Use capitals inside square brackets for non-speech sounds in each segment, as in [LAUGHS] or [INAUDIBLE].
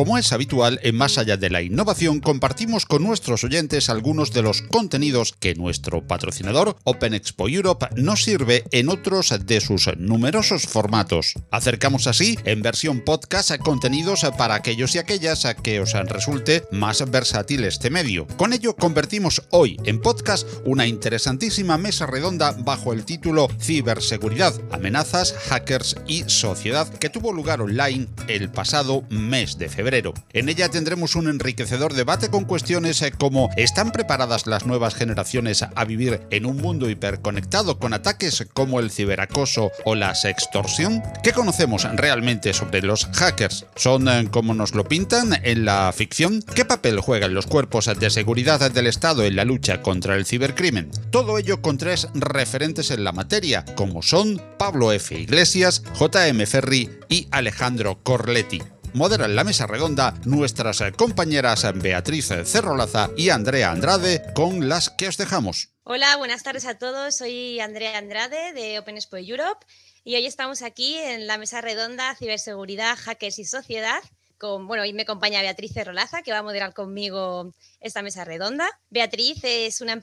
Como es habitual en Más allá de la innovación, compartimos con nuestros oyentes algunos de los contenidos que nuestro patrocinador Open Expo Europe nos sirve en otros de sus numerosos formatos. Acercamos así, en versión podcast, contenidos para aquellos y aquellas que os resulte más versátil este medio. Con ello convertimos hoy en podcast una interesantísima mesa redonda bajo el título Ciberseguridad, amenazas, hackers y sociedad que tuvo lugar online el pasado mes de febrero en ella tendremos un enriquecedor debate con cuestiones eh, como ¿están preparadas las nuevas generaciones a vivir en un mundo hiperconectado con ataques como el ciberacoso o la sextorsión? ¿Qué conocemos realmente sobre los hackers? ¿Son eh, como nos lo pintan en la ficción? ¿Qué papel juegan los cuerpos de seguridad del Estado en la lucha contra el cibercrimen? Todo ello con tres referentes en la materia, como son Pablo F. Iglesias, J.M. Ferri y Alejandro Corletti moderan la mesa redonda nuestras compañeras Beatriz Cerrolaza y Andrea Andrade, con las que os dejamos. Hola, buenas tardes a todos. Soy Andrea Andrade de Open Expo Europe y hoy estamos aquí en la mesa redonda Ciberseguridad, Hackers y Sociedad bueno, hoy me acompaña Beatriz Cerrolaza, que va a moderar conmigo esta mesa redonda. Beatriz es una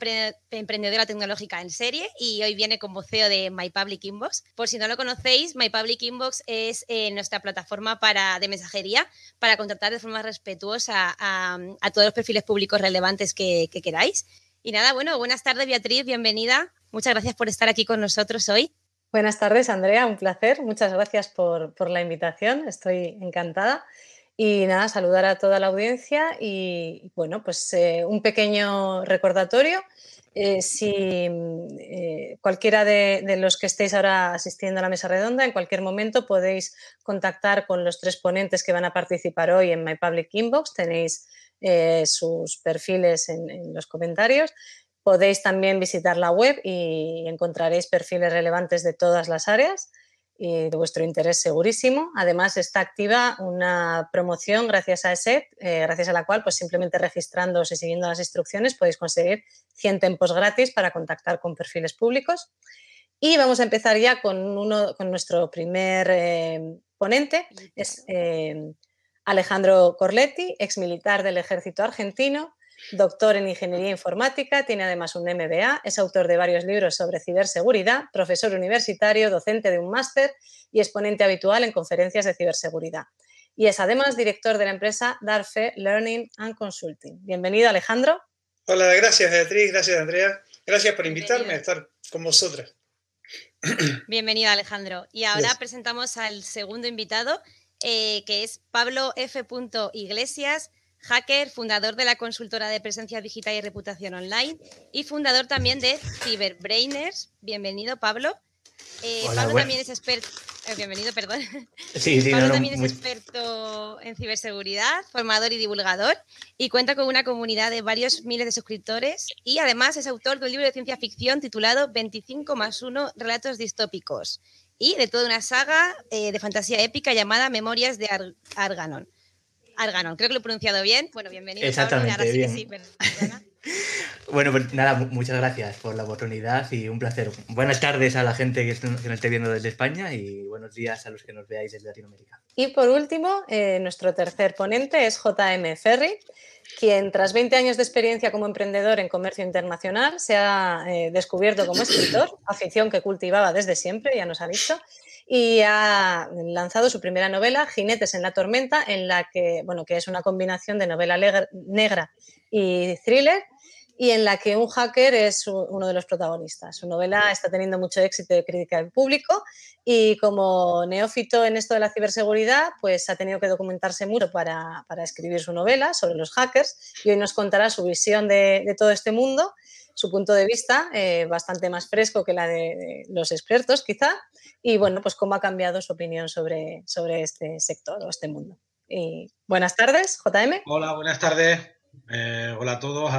emprendedora tecnológica en serie y hoy viene como CEO de My Public Inbox. Por si no lo conocéis, My Public Inbox es eh, nuestra plataforma para, de mensajería para contratar de forma respetuosa a, todos los perfiles públicos relevantes que, queráis. Y nada, bueno, buenas tardes Beatriz, bienvenida. Muchas gracias por estar aquí con nosotros hoy. Buenas tardes, Andrea, un placer. Muchas gracias por la invitación, estoy encantada. Y nada, saludar a toda la audiencia y bueno, pues eh, un pequeño recordatorio. Eh, si eh, cualquiera de, los que estéis ahora asistiendo a la mesa redonda, en cualquier momento podéis contactar con los tres ponentes que van a participar hoy en My Public Inbox. Tenéis sus perfiles en los comentarios. Podéis también visitar la web y encontraréis perfiles relevantes de todas las áreas y de vuestro interés segurísimo. Además, está activa una promoción gracias a ESET, eh, gracias a la cual, pues simplemente registrándoos y siguiendo las instrucciones, podéis conseguir 100 tiempos gratis para contactar con perfiles públicos. Y vamos a empezar ya con, uno, con nuestro primer eh, ponente, es eh, Alejandro Corletti, ex militar del ejército argentino, Doctor en Ingeniería Informática, tiene además un MBA, es autor de varios libros sobre ciberseguridad, profesor universitario, docente de un máster y exponente habitual en conferencias de ciberseguridad. Y es además director de la empresa Darfe Learning and Consulting. Bienvenido, Alejandro. Hola, gracias Beatriz, gracias Andrea. Gracias por invitarme a estar con vosotras. [CLEARS THROAT] Bienvenido, Alejandro. Y ahora presentamos al segundo invitado, eh, que es Pablo F. Iglesias, hacker, fundador de la consultora de presencia digital y reputación online y fundador también de Cyberbrainers. Bienvenido, Pablo. Eh, Pablo también es experto. Eh, bienvenido, perdón. [LAUGHS] Sí, sí, Pablo también es experto en ciberseguridad, formador y divulgador, y cuenta con una comunidad de varios miles de suscriptores. Y además es autor de un libro de ciencia ficción titulado 25 más 1 Relatos Distópicos y de toda una saga eh, de fantasía épica llamada Memorias de Arganon. Arganon, creo que lo he pronunciado bien. Bueno, bienvenido. Exactamente, bien. [LAUGHS] bueno, pues nada, muchas gracias por la oportunidad y un placer. Buenas tardes a la gente que, nos esté viendo desde España y buenos días a los que nos veáis desde Latinoamérica. Y por último, eh, nuestro tercer ponente es JM Ferry, quien tras 20 años de experiencia como emprendedor en comercio internacional se ha eh, descubierto como escritor, [COUGHS] afición que cultivaba desde siempre, ya nos ha dicho, y ha lanzado su primera novela, Jinetes en la tormenta, en la que, bueno, que es una combinación de novela negra y thriller y en la que un hacker es uno de los protagonistas. Su novela está teniendo mucho éxito de crítica del público y como neófito en esto de la ciberseguridad, pues ha tenido que documentarse mucho para, escribir su novela sobre los hackers y hoy nos contará su visión de todo este mundo su punto de vista, eh, bastante más fresco que la de, los expertos quizá, y bueno, pues cómo ha cambiado su opinión sobre, sobre este sector o este mundo. Y buenas tardes, JM. Hola, buenas tardes. Eh, hola a todos,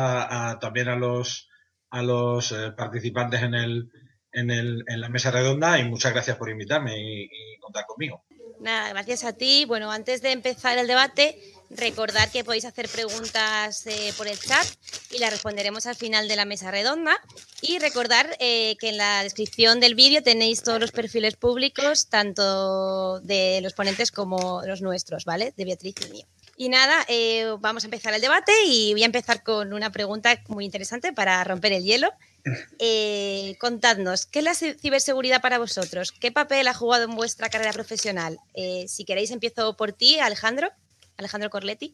también a los, a los eh, participantes en el, en, la mesa redonda y muchas gracias por invitarme y, contar conmigo. Nada, gracias a ti. Bueno, antes de empezar el debate, recordar que podéis hacer preguntas eh, por el chat y las responderemos al final de la mesa redonda. Y recordar eh, que en la descripción del vídeo tenéis todos los perfiles públicos, tanto de los ponentes como los nuestros, ¿vale? De Beatriz y mío. Y nada, eh, vamos a empezar el debate y voy a empezar con una pregunta muy interesante para romper el hielo. Contadnos, ¿qué es la ciberseguridad para vosotros? ¿Qué papel ha jugado en vuestra carrera profesional? Si queréis, empiezo por ti, Alejandro. Alejandro Corletti.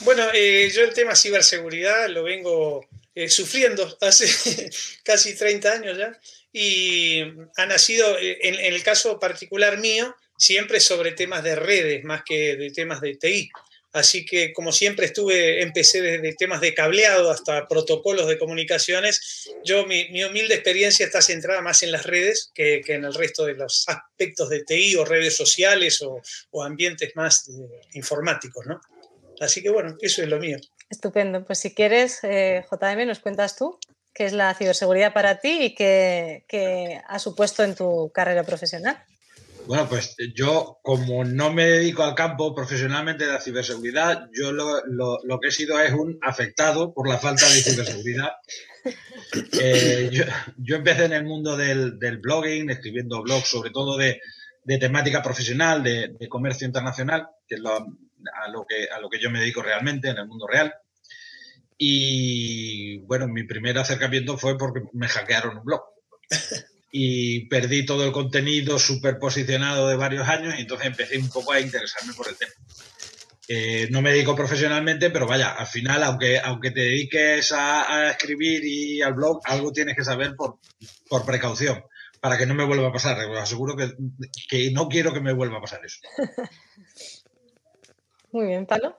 Bueno, yo el tema ciberseguridad lo vengo sufriendo hace [LAUGHS] casi 30 años ya y ha nacido, en el caso particular mío, siempre sobre temas de redes más que de temas de TI. Así que como siempre estuve, empecé desde temas de cableado hasta protocolos de comunicaciones, yo mi, humilde experiencia está centrada más en las redes que, en el resto de los aspectos de TI o redes sociales o, ambientes más informáticos, ¿no? Así que bueno, eso es lo mío. Estupendo. Pues si quieres, eh, JM, nos cuentas tú qué es la ciberseguridad para ti y qué, qué ha supuesto en tu carrera profesional. Bueno, pues yo, como no me dedico al campo profesionalmente de la ciberseguridad, yo lo, que he sido es un afectado por la falta de ciberseguridad. [LAUGHS] Eh, yo, empecé en el mundo del, blogging, escribiendo blogs sobre todo de, temática profesional, de, comercio internacional, que es a, lo que, a lo que yo me dedico realmente en el mundo real. Y bueno, mi primer acercamiento fue porque me hackearon un blog [LAUGHS] y perdí todo el contenido superposicionado de varios años y entonces empecé un poco a interesarme por el tema. Eh, no me dedico profesionalmente, pero vaya, al final, aunque, aunque te dediques a, escribir y al blog, algo tienes que saber por, por precaución, para que no me vuelva a pasar. Os aseguro que, que no quiero que me vuelva a pasar eso. [LAUGHS] Muy bien, Palo.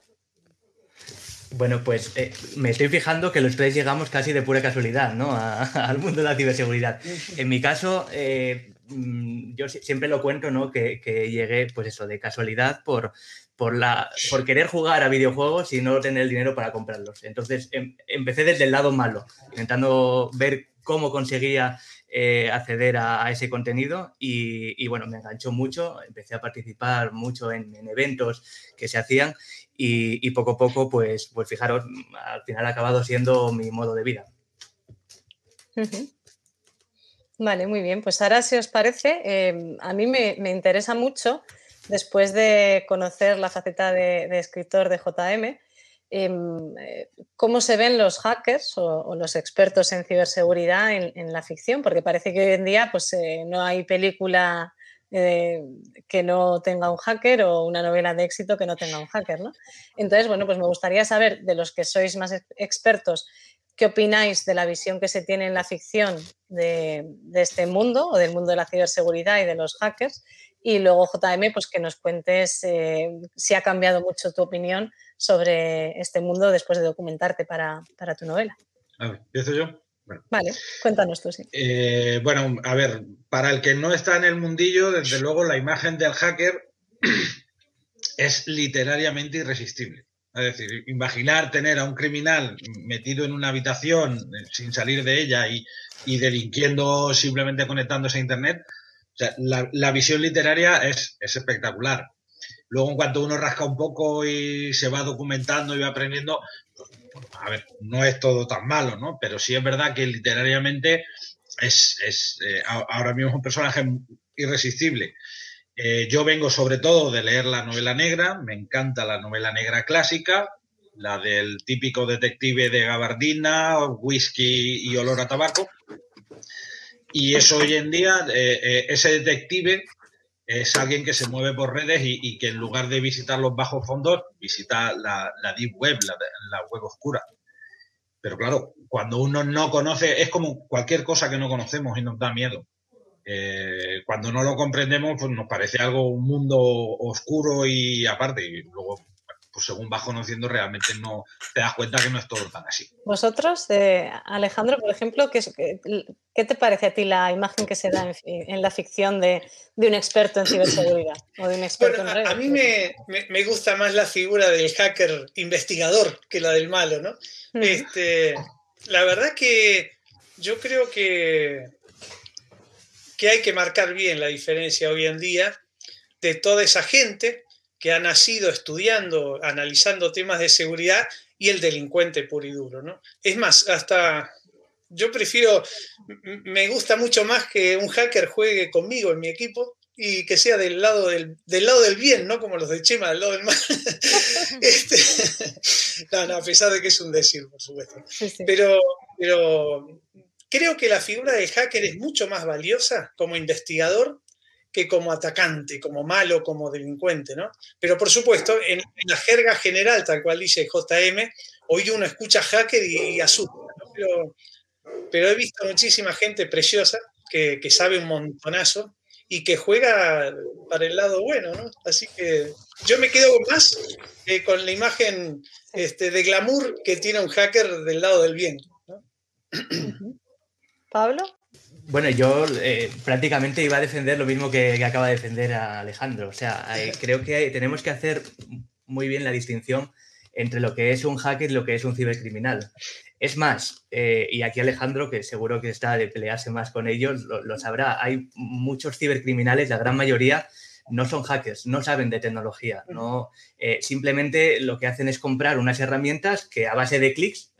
Bueno, pues eh, me estoy fijando que los tres llegamos casi de pura casualidad, ¿no? [LAUGHS] al mundo de la ciberseguridad. En mi caso, eh, mm, yo siempre lo cuento, ¿no? Que, llegué, pues eso, de casualidad por, por, la, por querer jugar a videojuegos y no tener el dinero para comprarlos. Entonces, em, empecé desde el lado malo, intentando ver cómo conseguía eh, acceder a, ese contenido y, bueno, me enganchó mucho, empecé a participar mucho en, en eventos que se hacían y, poco a poco, pues, pues fijaros, al final ha acabado siendo mi modo de vida. Vale, muy bien. Pues ahora, si os parece, em, a mí me, interesa mucho, después de conocer la faceta de, escritor de JM, cómo se ven los hackers o, los expertos en ciberseguridad en, la ficción, porque parece que hoy en día pues, eh, no hay película eh, que no tenga un hacker o una novela de éxito que no tenga un hacker, ¿no? Entonces, bueno, pues me gustaría saber de los que sois más expertos, ¿qué opináis de la visión que se tiene en la ficción de, este mundo o del mundo de la ciberseguridad y de los hackers? Y luego, JM, pues que nos cuentes eh, si ha cambiado mucho tu opinión sobre este mundo después de documentarte para, para tu novela. A ver, ¿empiezo yo? Vale, cuéntanos tú, sí. Eh, bueno, a ver, para el que no está en el mundillo, desde luego la imagen del hacker [CLEARS THROAT] es literariamente irresistible. Es decir, imaginar tener a un criminal metido en una habitación eh, sin salir de ella y, delinquiendo simplemente conectándose a Internet, la, visión literaria es, es espectacular. Luego, en cuanto uno rasca un poco y se va documentando y va aprendiendo, a ver, no es todo tan malo, ¿no? Pero sí es verdad que literariamente es, eh, ahora mismo es un personaje irresistible. Eh, yo vengo sobre todo de leer la novela negra, me encanta la novela negra clásica, la del típico detective de gabardina, whisky y olor a tabaco. Y eso hoy en día, eh, ese detective es alguien que se mueve por redes y, que en lugar de visitar los bajos fondos, visita la, deep web, la, web oscura. Pero claro, cuando uno no conoce, es como cualquier cosa que no conocemos y nos da miedo. Eh, cuando no lo comprendemos, pues nos parece algo, un mundo oscuro y aparte, y luego pues según vas conociendo realmente no te das cuenta que no es todo tan así. Vosotros, eh, Alejandro, por ejemplo, ¿qué, ¿qué, te parece a ti la imagen que se da en, la ficción de, un experto en ciberseguridad o de un experto en redes? A, mí me, gusta más la figura del hacker investigador que la del malo, ¿no? Este, la verdad que yo creo que, que hay que marcar bien la diferencia hoy en día de toda esa gente que ha nacido estudiando, analizando temas de seguridad y el delincuente puro y duro. ¿no? Es más, hasta yo prefiero, me gusta mucho más que un hacker juegue conmigo en mi equipo y que sea del lado del, lado del bien, ¿no? Como los de Chema, del lado del mal. [LAUGHS] Este, no, no, a pesar de que es un decir, por supuesto. Pero, pero creo que la figura del hacker es mucho más valiosa como investigador que como atacante, como malo, como delincuente, ¿no? Pero por supuesto, en, la jerga general, tal cual dice JM, hoy uno escucha hacker y, asusta, pero, pero, he visto muchísima gente preciosa que, que sabe un montonazo y que juega para el lado bueno, ¿no? Así que yo me quedo más eh, con la imagen este, de glamour que tiene un hacker del lado del bien. Pablo. Bueno, yo eh, prácticamente iba a defender lo mismo que, acaba de defender a Alejandro. O sea, eh, creo que tenemos que hacer muy bien la distinción entre lo que es un hacker y lo que es un cibercriminal. Es más, eh, y aquí Alejandro, que seguro que está de pelearse más con ellos, lo, sabrá, hay muchos cibercriminales, la gran mayoría no son hackers, no saben de tecnología, no, simplemente lo que hacen es comprar unas herramientas que a base de clics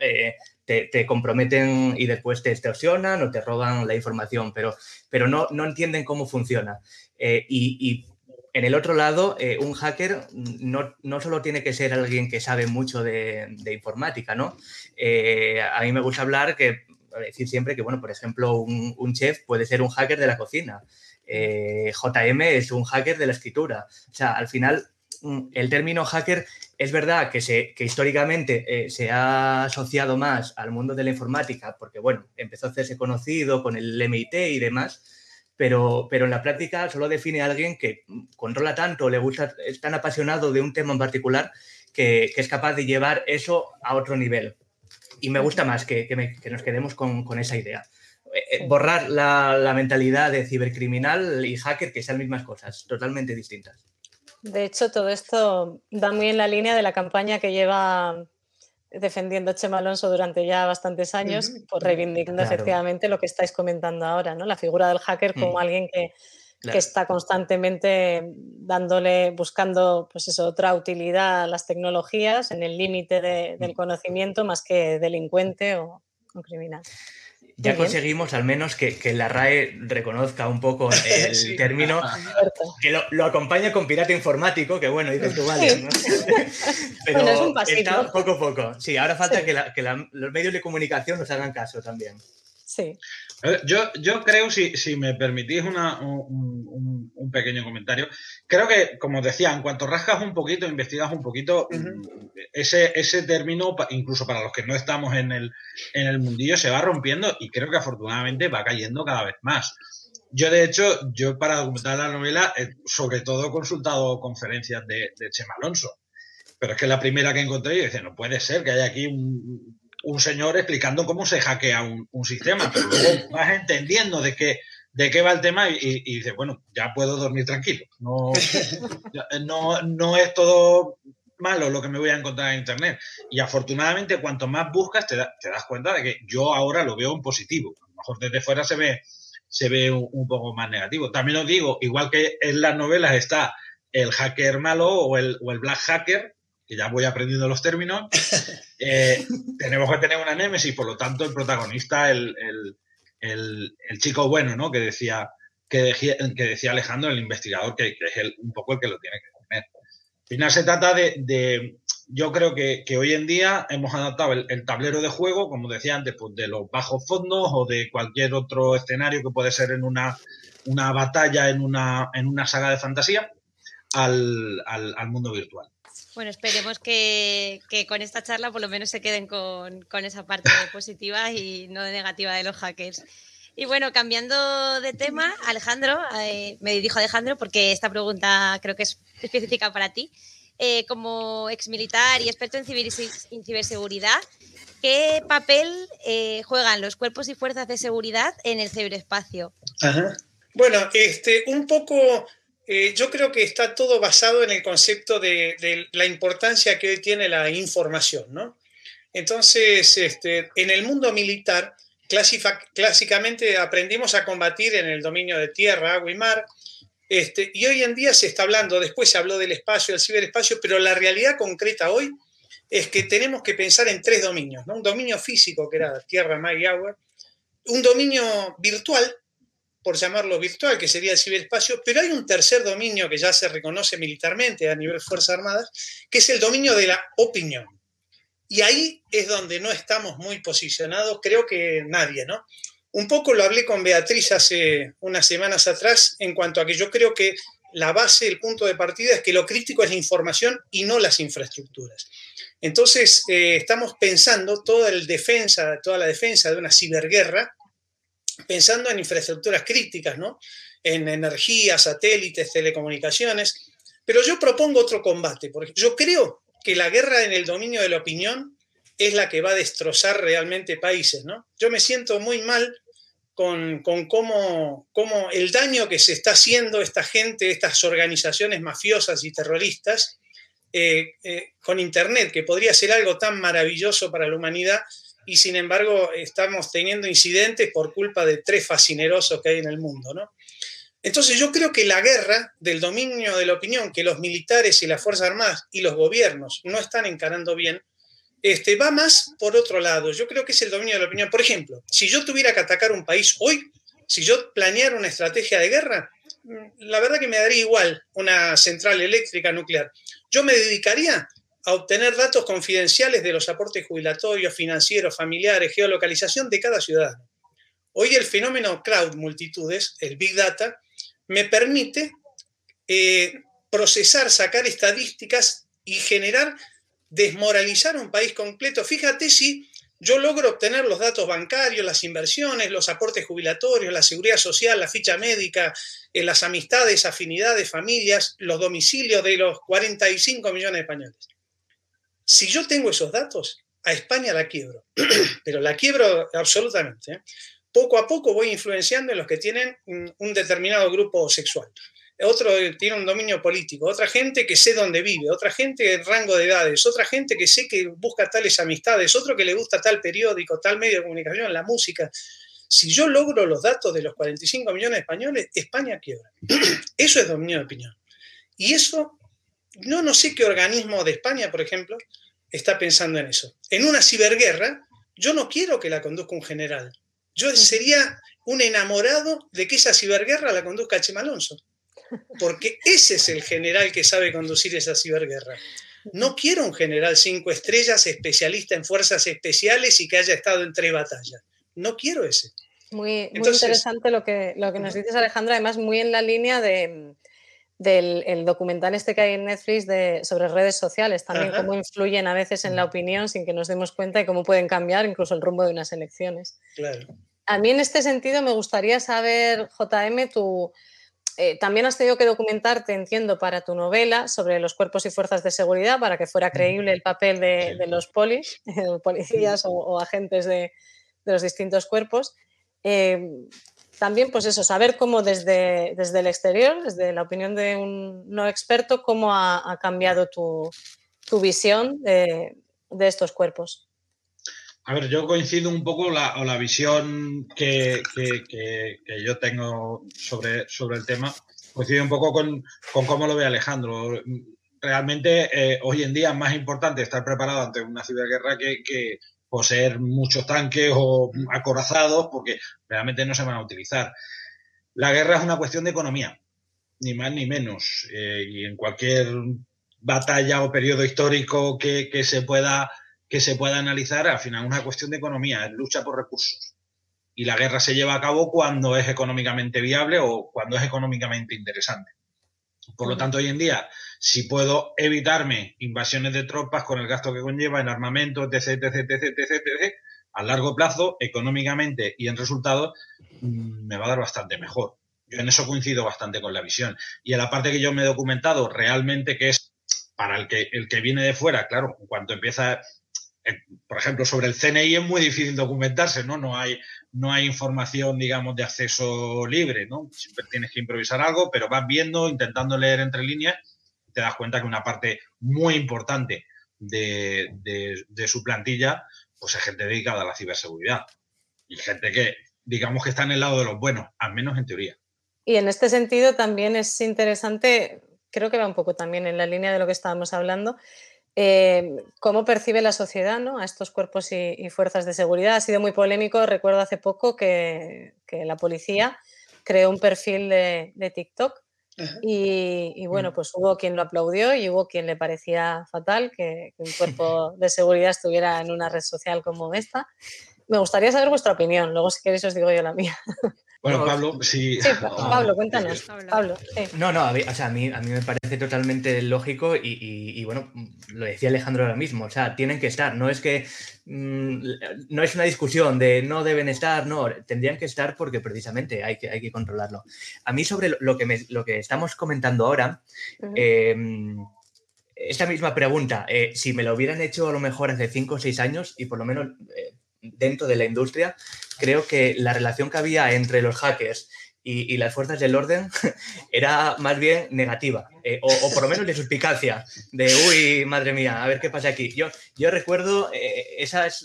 te, comprometen y después te extorsionan o te roban la información, pero, pero no, no entienden cómo funciona. Eh, y, en el otro lado, eh, un hacker no, no, solo tiene que ser alguien que sabe mucho de, informática, ¿no? Eh, a mí me gusta hablar que, decir siempre que, bueno, por ejemplo, un, un chef puede ser un hacker de la cocina. JM es un hacker de la escritura. O sea, al final Mm, el término hacker es verdad que, se, que históricamente eh, se ha asociado más al mundo de la informática, porque bueno, empezó a hacerse conocido con el MIT y demás, pero, pero en la práctica solo define a alguien que controla tanto, le gusta, es tan apasionado de un tema en particular que, es capaz de llevar eso a otro nivel. Y me gusta más que, nos quedemos con, esa idea. Eh, eh, borrar la, la mentalidad de cibercriminal y hacker, que sean mismas cosas, totalmente distintas. De hecho, todo esto va muy en la línea de la campaña que lleva defendiendo Chema Alonso durante ya bastantes años, por reivindicando efectivamente lo que estáis comentando ahora, ¿no? La figura del hacker como mm. alguien que, está constantemente dándole, buscando pues eso, otra utilidad a las tecnologías en el límite del mm. conocimiento más que delincuente o criminal. Ya conseguimos al menos que, la RAE reconozca un poco el [LAUGHS] término, que lo, lo, acompaña con pirata informático, que bueno, dices tú, vale, ¿no? [LAUGHS] Pero está poco a poco. Sí, ahora falta que, los medios de comunicación nos hagan caso también. Sí. Yo, yo creo, si, si me permitís una, un, un, pequeño comentario, creo que, como decía, en cuanto rascas un poquito, investigas un poquito, ese, ese término, incluso para los que no estamos en el, en el mundillo, se va rompiendo y creo que afortunadamente va cayendo cada vez más. Yo, de hecho, yo para documentar la novela, sobre todo he consultado conferencias de, de Chema Alonso. Pero es que la primera que encontré, yo decía, no puede ser que haya aquí un, un señor explicando cómo se hackea un, sistema, pero luego vas entendiendo de qué, de qué va el tema y, y, dices, bueno, ya puedo dormir tranquilo. No, no, no es todo malo lo que me voy a encontrar en Internet. Y afortunadamente, cuanto más buscas, te, te das cuenta de que yo ahora lo veo en positivo. A lo mejor desde fuera se ve, se ve un, poco más negativo. También os digo, igual que en las novelas está el hacker malo o el, o el black hacker, que ya voy aprendiendo los términos, [LAUGHS] eh, tenemos que tener una némesis, por lo tanto, el protagonista, el, chico bueno, ¿no? Que decía, que, decía, que decía Alejandro, el investigador, que, es un poco el que lo tiene que comer. Al final se trata de, yo creo que, hoy en día hemos adaptado el, tablero de juego, como decía antes, pues de los bajos fondos o de cualquier otro escenario que puede ser en una, una batalla, en una, en una saga de fantasía, al, al mundo virtual. Bueno, esperemos que, con esta charla por lo menos se queden con, esa parte [LAUGHS] positiva y no negativa de los hackers. Y bueno, cambiando de tema, Alejandro, eh, me dirijo a Alejandro porque esta pregunta creo que es específica para ti. Eh, como exmilitar y experto en, ciberseguridad, ¿qué papel eh, juegan los cuerpos y fuerzas de seguridad en el ciberespacio? Bueno, este, un poco eh, yo creo que está todo basado en el concepto de, la importancia que hoy tiene la información, ¿no? Entonces, este, en el mundo militar, clásicamente aprendimos a combatir en el dominio de tierra, agua y mar, este, y hoy en día se está hablando, después se habló del espacio, del ciberespacio, pero la realidad concreta hoy es que tenemos que pensar en tres dominios, ¿no? un dominio físico, que era tierra, mar y agua, un dominio virtual, por llamarlo virtual, que sería el ciberespacio, pero hay un tercer dominio que ya se reconoce militarmente a nivel Fuerzas Armadas, que es el dominio de la opinión. Y ahí es donde no estamos muy posicionados, creo que nadie, ¿no? Un poco lo hablé con Beatriz hace unas semanas atrás en cuanto a que yo creo que la base, el punto de partida es que lo crítico es la información y no las infraestructuras. Entonces, eh, estamos pensando toda, el defensa, toda la defensa de una ciberguerra, pensando en infraestructuras críticas, ¿no? En energía, satélites, telecomunicaciones. Pero yo propongo otro combate, porque yo creo que la guerra en el dominio de la opinión es la que va a destrozar realmente países, ¿no? Yo me siento muy mal con, cómo, el daño que se está haciendo esta gente, estas organizaciones mafiosas y terroristas, eh, eh, con Internet, que podría ser algo tan maravilloso para la humanidad, y sin embargo estamos teniendo incidentes por culpa de tres fascinerosos que hay en el mundo. ¿no? Entonces yo creo que la guerra del dominio de la opinión que los militares y las Fuerzas Armadas y los gobiernos no están encarando bien, este, va más por otro lado. Yo creo que es el dominio de la opinión. Por ejemplo, si yo tuviera que atacar un país hoy, si yo planeara una estrategia de guerra, mm, la verdad que me daría igual una central eléctrica nuclear. Yo me dedicaría a obtener datos confidenciales de los aportes jubilatorios, financieros, familiares, geolocalización de cada ciudadano. Hoy el fenómeno crowd multitudes, el big data, me permite eh, procesar, sacar estadísticas y generar desmoralizar un país completo. Fíjate si yo logro obtener los datos bancarios, las inversiones, los aportes jubilatorios, la seguridad social, la ficha médica, eh, las amistades, afinidades, familias, los domicilios de los 45 millones de españoles. Si yo tengo esos datos, a España la quiebro, [CLEARS THROAT] pero la quiebro absolutamente. ¿eh? Poco a poco voy influenciando en los que tienen un determinado grupo sexual otro tiene un dominio político, otra gente que sé dónde vive, otra gente en rango de edades, otra gente que sé que busca tales amistades, otro que le gusta tal periódico, tal medio de comunicación, la música. Si yo logro los datos de los 45 millones de españoles, España quiebra. [CLEARS THROAT] Eso es dominio de opinión. Y eso, no, no sé qué organismo de España, por ejemplo, está pensando en eso. En una ciberguerra, yo no quiero que la conduzca un general. Yo sería un enamorado de que esa ciberguerra la conduzca Chema Alonso porque ese es el general que sabe conducir esa ciberguerra. No quiero un general cinco estrellas, especialista en fuerzas especiales y que haya estado en tres batallas. No quiero ese. Muy, interesante lo que, lo que nos dices, Alejandra, además muy en la línea de, del documental este que hay en Netflix de, sobre redes sociales, también cómo influyen a veces en la opinión sin que nos demos cuenta y cómo pueden cambiar incluso el rumbo de unas elecciones. Claro. A mí en este sentido me gustaría saber, JM, tu, eh, también has tenido que documentarte, entiendo, para tu novela sobre los cuerpos y fuerzas de seguridad para que fuera creíble el papel de, los polis, [LAUGHS] policías o, agentes de, los distintos cuerpos. Eh, también, pues eso, saber cómo desde, desde el exterior, desde la opinión de un no experto, cómo ha, cambiado tu, visión de estos cuerpos. A ver, yo coincido un poco la, o la visión que, yo tengo sobre, sobre el tema, coincide un poco con, cómo lo ve Alejandro. Realmente eh, hoy en día es más importante estar preparado ante una ciberguerra que, que poseer muchos tanques o acorazados porque realmente no se van a utilizar. La guerra es una cuestión de economía, ni más ni menos. Eh, y en cualquier batalla o periodo histórico que, se pueda que se pueda analizar, al final es una cuestión de economía, es lucha por recursos. Y la guerra se lleva a cabo cuando es económicamente viable o cuando es económicamente interesante. Por lo tanto, hoy en día, si puedo evitarme invasiones de tropas con el gasto que conlleva en armamento, etc., etc., etc., etc., a largo plazo, económicamente y en resultados, mm, me va a dar bastante mejor. Yo en eso coincido bastante con la visión. Y en la parte que yo me he documentado, realmente que es para el que, el que viene de fuera, claro, en cuanto empieza eh, por ejemplo, sobre el CNI es muy difícil documentarse, ¿no? No hay, no hay información, digamos, de acceso libre, ¿no? Siempre tienes que improvisar algo, pero vas viendo, intentando leer entre líneas, te das cuenta que una parte muy importante de, su plantilla, pues es gente dedicada a la ciberseguridad. y gente que digamos que está en el lado de los buenos, al menos en teoría. Y en este sentido también es interesante, creo que va un poco también en la línea de lo que estábamos hablando, eh, cómo percibe la sociedad ¿no? a estos cuerpos y, fuerzas de seguridad. Ha sido muy polémico, recuerdo hace poco que, la policía creó un perfil de, TikTok y, bueno, mm. pues hubo quien lo aplaudió y hubo quien le parecía fatal que, un cuerpo [LAUGHS] de seguridad estuviera en una red social como esta. Me gustaría saber vuestra opinión, luego si queréis os digo yo la mía. Bueno, Pablo, sí. Pablo, [LAUGHS] cuéntanos. Pablo, No, no, a mí, o sea, a mí, a mí me parece totalmente lógico y, bueno, lo decía Alejandro ahora mismo, o sea, tienen que estar, no es que, mm, no es una discusión de no deben estar, no, tendrían que estar porque precisamente hay que, hay que controlarlo. A mí sobre lo que, lo que estamos comentando ahora, em, esta misma pregunta, eh, si me lo hubieran hecho a lo mejor hace cinco o seis años y por lo menos eh, dentro de la industria, creo que la relación que había entre los hackers y, las fuerzas del orden [LAUGHS] era más bien negativa, eh, o, por lo menos de suspicacia, de, uy, madre mía, a ver qué pasa aquí. Yo, yo recuerdo eh, esas,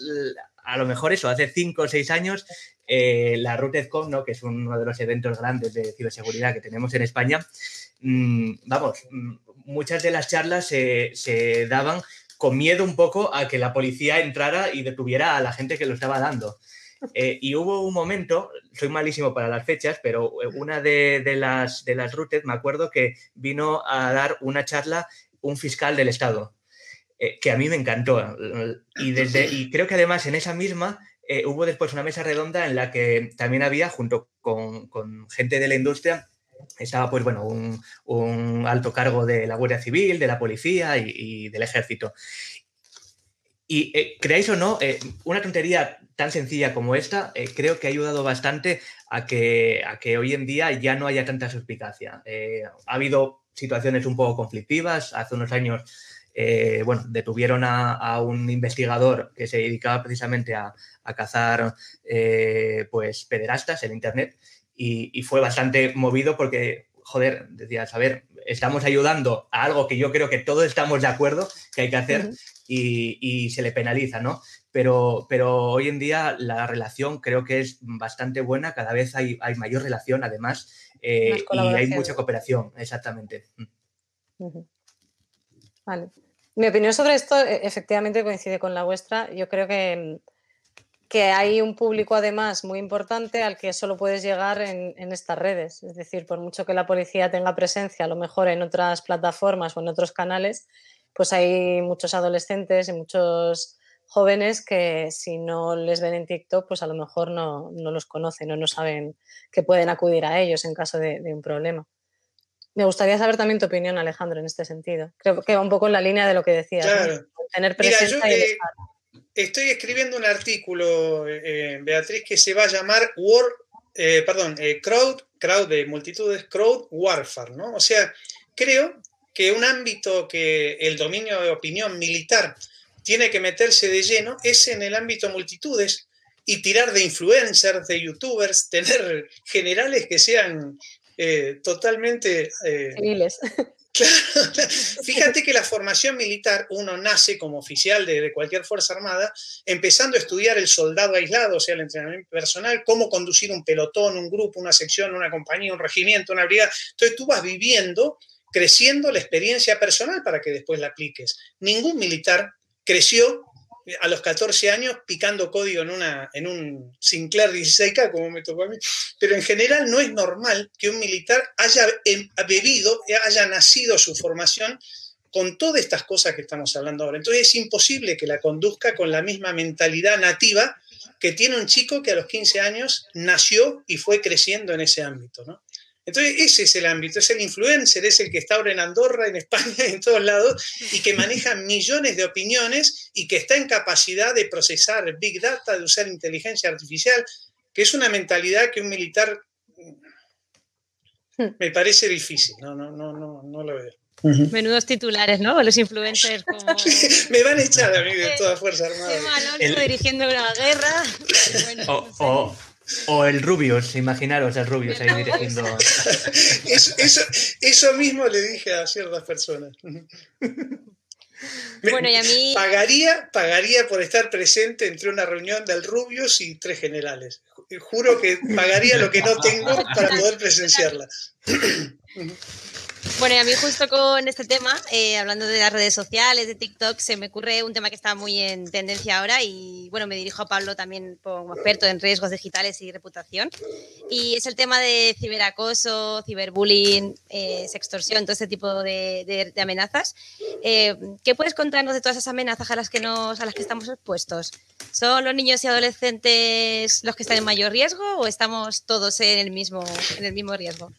a lo mejor eso, hace cinco o seis años, eh, la RootedCon, ¿no? que es uno de los eventos grandes de ciberseguridad que tenemos en España, mm, vamos, mm, muchas de las charlas se, se daban con miedo un poco a que la policía entrara y detuviera a la gente que lo estaba dando. Eh, y hubo un momento, soy malísimo para las fechas, pero eh, una de, las, de las Rooted, me acuerdo que vino a dar una charla un fiscal del Estado, eh, que a mí me encantó. Y, desde, y creo que además en esa misma hubo después una mesa redonda en la que también había, junto con, con gente de la industria, estaba pues bueno, un, alto cargo de la Guardia Civil, de la policía y, del ejército. Y eh, creáis o no, eh, una tontería tan sencilla como esta eh, creo que ha ayudado bastante a que, hoy en día ya no haya tanta suspicacia. ha habido situaciones un poco conflictivas. Hace unos años, bueno, detuvieron a, un investigador que se dedicaba precisamente a, a cazar pues pederastas en Internet y, fue bastante movido porque, joder, decías, a ver, estamos ayudando a algo que yo creo que todos estamos de acuerdo que hay que hacer y, se le penaliza, ¿no? Pero, pero hoy en día la relación creo que es bastante buena, cada vez hay, hay mayor relación además eh, y hay mucha cooperación, exactamente. Mm. Vale. Mi opinión sobre esto e, efectivamente coincide con la vuestra. Yo creo que que hay un público además muy importante al que solo puedes llegar en, estas redes. Es decir, por mucho que la policía tenga presencia a lo mejor en otras plataformas o en otros canales, pues hay muchos adolescentes y muchos jóvenes que si no les ven en TikTok, pues a lo mejor no, los conocen o no saben que pueden acudir a ellos en caso de, un problema. Me gustaría saber también tu opinión, Alejandro, en este sentido. Creo que va un poco en la línea de lo que decías. Tener presencia y estoy escribiendo un artículo, eh, Beatriz, que se va a llamar War, eh, perdón, eh, Crowd, Crowd de multitudes, Crowd Warfare, ¿no? O sea, creo que un ámbito que el dominio de opinión militar tiene que meterse de lleno es en el ámbito multitudes y tirar de influencers, de youtubers, [LAUGHS] tener generales que sean totalmente... Civiles. [LAUGHS] Claro, [LAUGHS] fíjate que la formación militar, uno nace como oficial de, cualquier Fuerza Armada, empezando a estudiar el soldado aislado, o sea, el entrenamiento personal, cómo conducir un pelotón, un grupo, una sección, una compañía, un regimiento, una brigada. Entonces tú vas viviendo, creciendo la experiencia personal para que después la apliques. Ningún militar creció a los 14 años picando código en, una, en un Sinclair 16K, como me tocó a mí. Pero en general no es normal que un militar haya em, bebido, haya nacido su formación con todas estas cosas que estamos hablando ahora. Entonces es imposible que la conduzca con la misma mentalidad nativa que tiene un chico que a los 15 años nació y fue creciendo en ese ámbito. ¿no? Entonces, ese es el ámbito, es el influencer, es el que está ahora en Andorra, en España, [LAUGHS] en todos lados, y que maneja millones de opiniones y que está en capacidad de procesar Big Data, de usar inteligencia artificial, que es una mentalidad que un militar hmm. me parece difícil, no, no, no, no, no lo veo. Menudos titulares, ¿no? Los influencers como... [LAUGHS] Me van a echar a mí de toda [LAUGHS] Fuerza Armada. Qué dirigiendo una guerra. Bueno, o el Rubius, imaginaros el Rubius ahí dirigiendo. [LAUGHS] Eso, eso, mismo le dije a ciertas personas. [LAUGHS] bueno, y a mí... Pagaría, pagaría por estar presente entre una reunión del Rubius y tres generales. Juro que pagaría lo que no tengo para poder presenciarla. [LAUGHS] Bueno, y a mí justo con este tema, eh, hablando de las redes sociales, de TikTok, se me ocurre un tema que está muy en tendencia ahora y bueno, me dirijo a Pablo también como experto en riesgos digitales y reputación. Y es el tema de ciberacoso, ciberbullying, eh, sextorsión, todo este tipo de, amenazas. Eh, ¿Qué puedes contarnos de todas esas amenazas a las, que nos, a las que estamos expuestos? ¿Son los niños y adolescentes los que están en mayor riesgo o estamos todos en el mismo, en el mismo riesgo?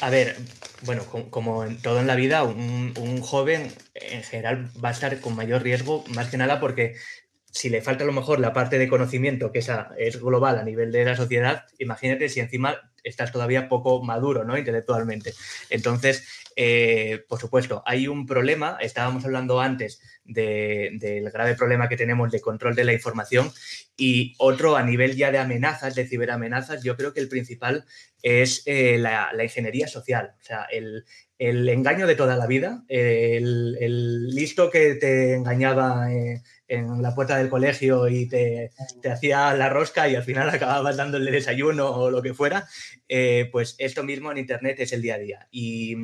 A ver, bueno, como, en todo en la vida, un, joven en general va a estar con mayor riesgo, más que nada porque si le falta a lo mejor la parte de conocimiento, que esa es global a nivel de la sociedad, imagínate si encima estás todavía poco maduro, ¿no? Intelectualmente. Entonces, eh, por supuesto, hay un problema, estábamos hablando antes del grave problema que tenemos de control de la información y otro a nivel ya de amenazas, de ciberamenazas, yo creo que el principal es eh, la, ingeniería social, o sea, el, engaño de toda la vida, el, listo que te engañaba eh, en la puerta del colegio y te, hacía la rosca y al final [LAUGHS] acababas dándole desayuno o lo que fuera, pues esto mismo en Internet es el día a día. Y,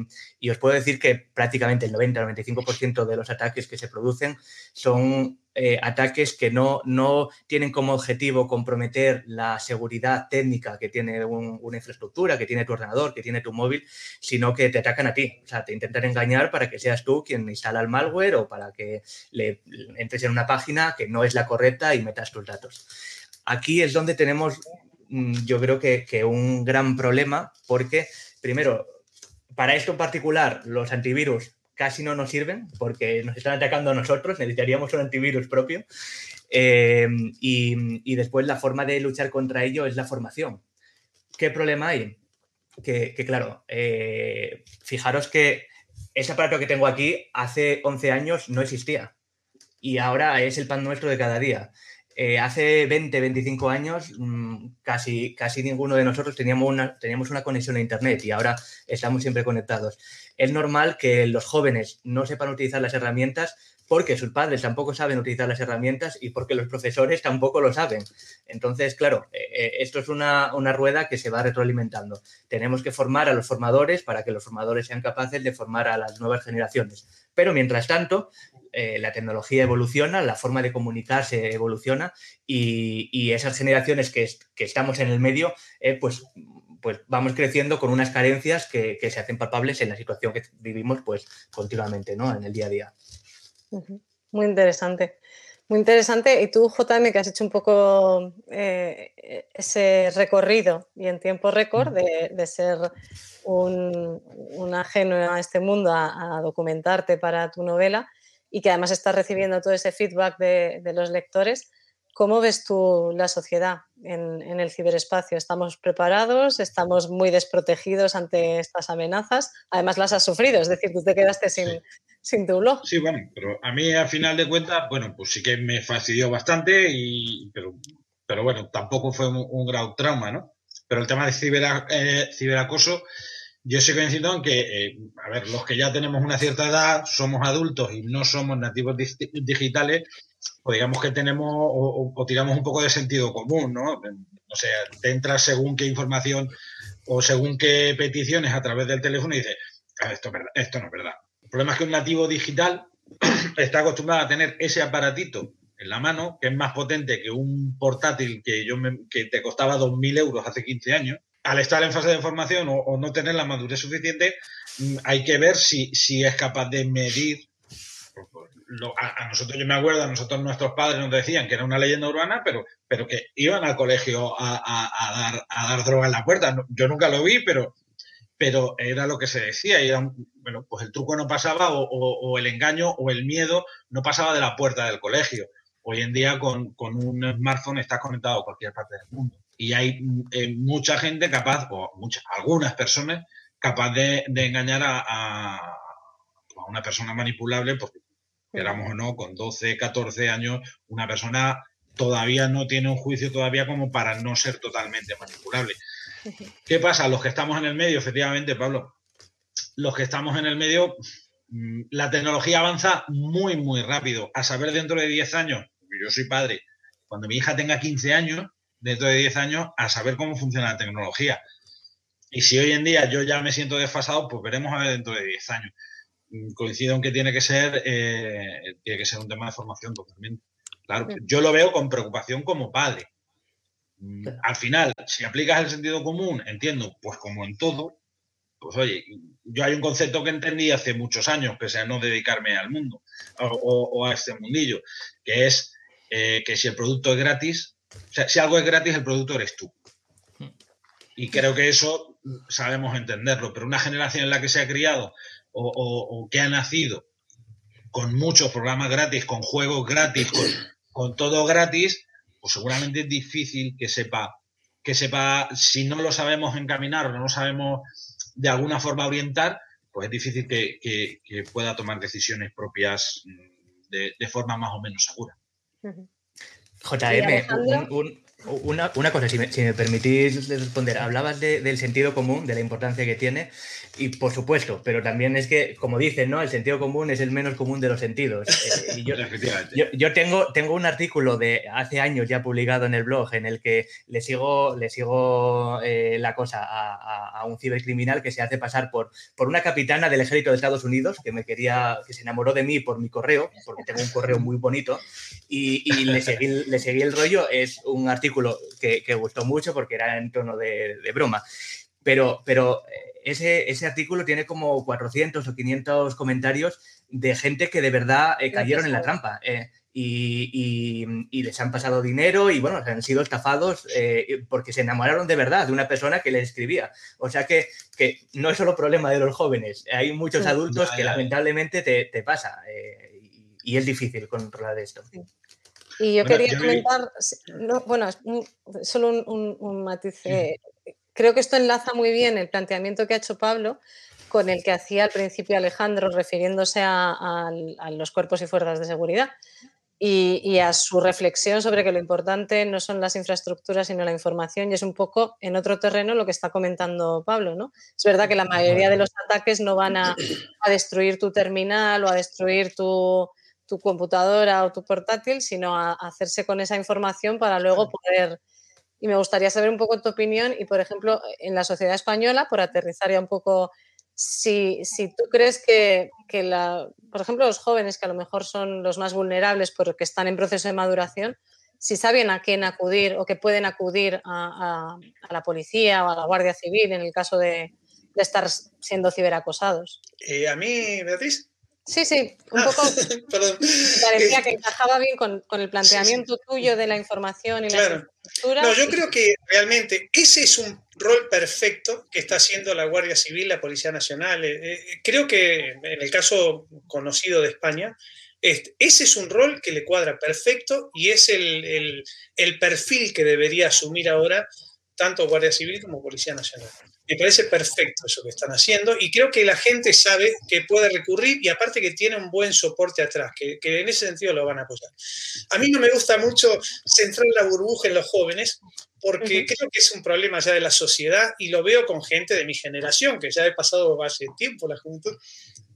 y os puedo decir que prácticamente el 90-95% de los ataques que se producen son eh, ataques que no, no tienen como objetivo comprometer la seguridad técnica que tiene una infraestructura, que tiene tu ordenador, que tiene tu móvil, sino que te atacan a ti. O sea, te intentan engañar para que seas tú quien instala el malware o para que le entres en una página que no es la correcta y metas tus datos. Aquí es donde tenemos, mm, yo creo que, que un gran problema, porque primero, para esto en particular, los antivirus casi no nos sirven porque nos están atacando a nosotros, necesitaríamos un antivirus propio. Eh, y, después la forma de luchar contra ello es la formación. ¿Qué problema hay? Que, claro, eh, fijaros que ese aparato que tengo aquí hace 11 años no existía y ahora es el pan nuestro de cada día. Eh, hace 20, 25 años mm, casi, casi ninguno de nosotros teníamos una, teníamos una conexión a Internet y ahora estamos siempre conectados. Es normal que los jóvenes no sepan utilizar las herramientas porque sus padres tampoco saben utilizar las herramientas y porque los profesores tampoco lo saben. Entonces, claro, eh, eh, esto es una, una, rueda que se va retroalimentando. Tenemos que formar a los formadores para que los formadores sean capaces de formar a las nuevas generaciones. Pero mientras tanto, eh, la tecnología evoluciona, la forma de comunicarse evoluciona y, esas generaciones que, estamos en el medio, eh, pues, pues vamos creciendo con unas carencias que, se hacen palpables en la situación que vivimos pues continuamente, ¿no? En el día a día. Muy interesante. Muy interesante. Y tú, JM, que has hecho un poco eh, ese recorrido y en tiempo récord de, ser un, ajeno a este mundo, a, documentarte para tu novela, y que además estás recibiendo todo ese feedback de, los lectores. ¿Cómo ves tú la sociedad en, el ciberespacio? ¿Estamos preparados? ¿Estamos muy desprotegidos ante estas amenazas? Además las has sufrido, es decir, tú te quedaste sin, sin tu blog. Sí, bueno, pero a mí a final de cuentas, bueno, pues sí que me fastidió bastante, y, pero, pero bueno, tampoco fue un, gran trauma, ¿no? Pero el tema de eh, ciberacoso yo soy convencido en que, eh, a ver, los que ya tenemos una cierta edad, somos adultos y no somos nativos digitales, o digamos que tenemos o, tiramos un poco de sentido común, ¿no? O sea, te entras según qué información o según qué peticiones a través del teléfono y dices, ah, esto, esto no es verdad. El problema es que un nativo digital [CLEARS THROAT] está acostumbrado a tener ese aparatito en la mano, que es más potente que un portátil que, yo que te costaba 2.000 euros hace 15 años, al estar en fase de formación o, no tener la madurez suficiente, mm, hay que ver si, es capaz de medir. a, nosotros, yo me acuerdo, a nosotros nuestros padres nos decían que era una leyenda urbana, pero, pero que iban al colegio a, dar, a dar droga en la puerta. Yo nunca lo vi, pero, pero era lo que se decía. Y bueno, pues el truco no pasaba, o, el engaño o el miedo no pasaba de la puerta del colegio. Hoy en día, con, con un smartphone, estás conectado a cualquier parte del mundo y hay eh, mucha gente capaz, o muchas, algunas personas, capaz de, engañar a, una persona manipulable, porque queramos o no, con 12, 14 años, una persona todavía no tiene un juicio todavía como para no ser totalmente manipulable. [LAUGHS] ¿Qué pasa? Los que estamos en el medio, efectivamente, Pablo, los que estamos en el medio, mm, la tecnología avanza muy, muy rápido. A saber, dentro de 10 años, yo soy padre, cuando mi hija tenga 15 años, dentro de 10 años, a saber cómo funciona la tecnología. Y si hoy en día yo ya me siento desfasado, pues veremos a ver dentro de 10 años. Mm, coincido en que tiene que ser, eh, tiene que ser un tema de formación totalmente. Claro, yo lo veo con preocupación como padre. Mm, al final, si aplicas el sentido común, entiendo, pues como en todo, pues oye, yo hay un concepto que entendí hace muchos años, que sea no dedicarme al mundo o, a este mundillo, que es eh, que si el producto es gratis, o sea, si algo es gratis, el producto eres tú. Y creo que eso sabemos entenderlo, pero una generación en la que se ha criado o, que ha nacido con muchos programas gratis, con juegos gratis, con, todo gratis, pues seguramente es difícil que sepa, que sepa, si no lo sabemos encaminar o no lo sabemos de alguna forma orientar, pues es difícil que, pueda tomar decisiones propias mm, de, forma más o menos segura. เข้าใจไหม่อุ้น una, cosa, si me, permitís responder, hablabas del sentido común, de la importancia que tiene, y por supuesto, pero también es que, como dicen, ¿no? El sentido común es el menos común de los sentidos. [LAUGHS] Eh, yo, tengo, tengo un artículo de hace años ya publicado en el blog en el que le sigo, le sigo eh, la cosa a, un cibercriminal que se hace pasar por, por una capitana del ejército de Estados Unidos que me quería, que se enamoró de mí por mi correo, porque tengo un correo muy bonito, y, le, seguí, le seguí el rollo. Es un artículo que, gustó mucho porque era en tono de, broma. Pero, pero eh, ese, ese, artículo tiene como 400 o 500 comentarios de gente que de verdad eh, cayeron en la trampa. Eh, y, y, les han pasado dinero y bueno, han sido estafados porque se enamoraron de verdad de una persona que les escribía. O sea que, que no es solo problema de los jóvenes, hay muchos adultos que lamentablemente te, te pasa y, es difícil controlar esto. Y yo quería comentar, bueno, solo un, matiz. Eh, creo que esto enlaza muy bien el planteamiento que ha hecho Pablo con el que hacía al principio Alejandro refiriéndose a, los cuerpos y fuerzas de seguridad y, a su reflexión sobre que lo importante no son las infraestructuras sino la información y es un poco en otro terreno lo que está comentando Pablo. ¿no? Es verdad que la mayoría de los ataques no van a destruir tu terminal o a destruir tu, tu computadora o tu portátil, sino a, hacerse con esa información para luego poder... Y me gustaría saber un poco tu opinión y, por ejemplo, en la sociedad española, por aterrizar ya un poco, si, si tú crees que, que la, por ejemplo, los jóvenes, que a lo mejor son los más vulnerables porque están en proceso de maduración, si saben a quién acudir o que pueden acudir a, a, la policía o a la Guardia Civil en el caso de, de estar siendo ciberacosados. Eh, a mí, Beatriz, Sí, sí, un ah, poco [LAUGHS] parecía que encajaba bien con, el planteamiento tuyo de la información y la infraestructura. No, yo creo que realmente ese es un rol perfecto que está haciendo la Guardia Civil, la Policía Nacional. Eh, eh, creo que en el caso conocido de España, ese es un rol que le cuadra perfecto y es el, el perfil que debería asumir ahora tanto Guardia Civil como Policía Nacional. Me parece perfecto eso que están haciendo y creo que la gente sabe que puede recurrir y aparte que tiene un buen soporte atrás, que, en ese sentido lo van a apoyar. A mí no me gusta mucho centrar la burbuja en los jóvenes porque creo que es un problema ya de la sociedad y lo veo con gente de mi generación, que ya he pasado hace tiempo la juventud.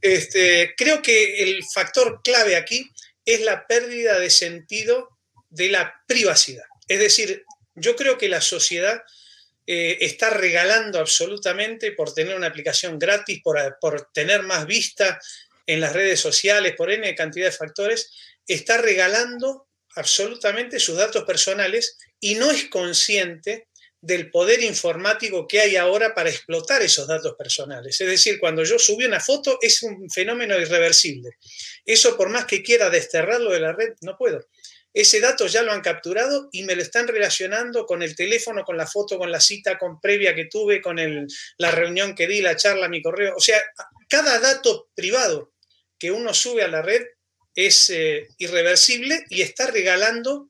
Este, creo que el factor clave aquí es la pérdida de sentido de la privacidad. Es decir, yo creo que la sociedad eh, está regalando absolutamente por tener una aplicación gratis, por, por, tener más vista en las redes sociales, por N cantidad de factores, está regalando absolutamente sus datos personales y no es consciente del poder informático que hay ahora para explotar esos datos personales. Es decir, cuando yo subí una foto es un fenómeno irreversible. Eso por más que quiera desterrarlo de la red, no puedo. Ese dato ya lo han capturado y me lo están relacionando con el teléfono, con la foto, con la cita con previa que tuve, con la reunión que di, la charla, mi correo. O sea, cada dato privado que uno sube a la red es eh, irreversible y está regalando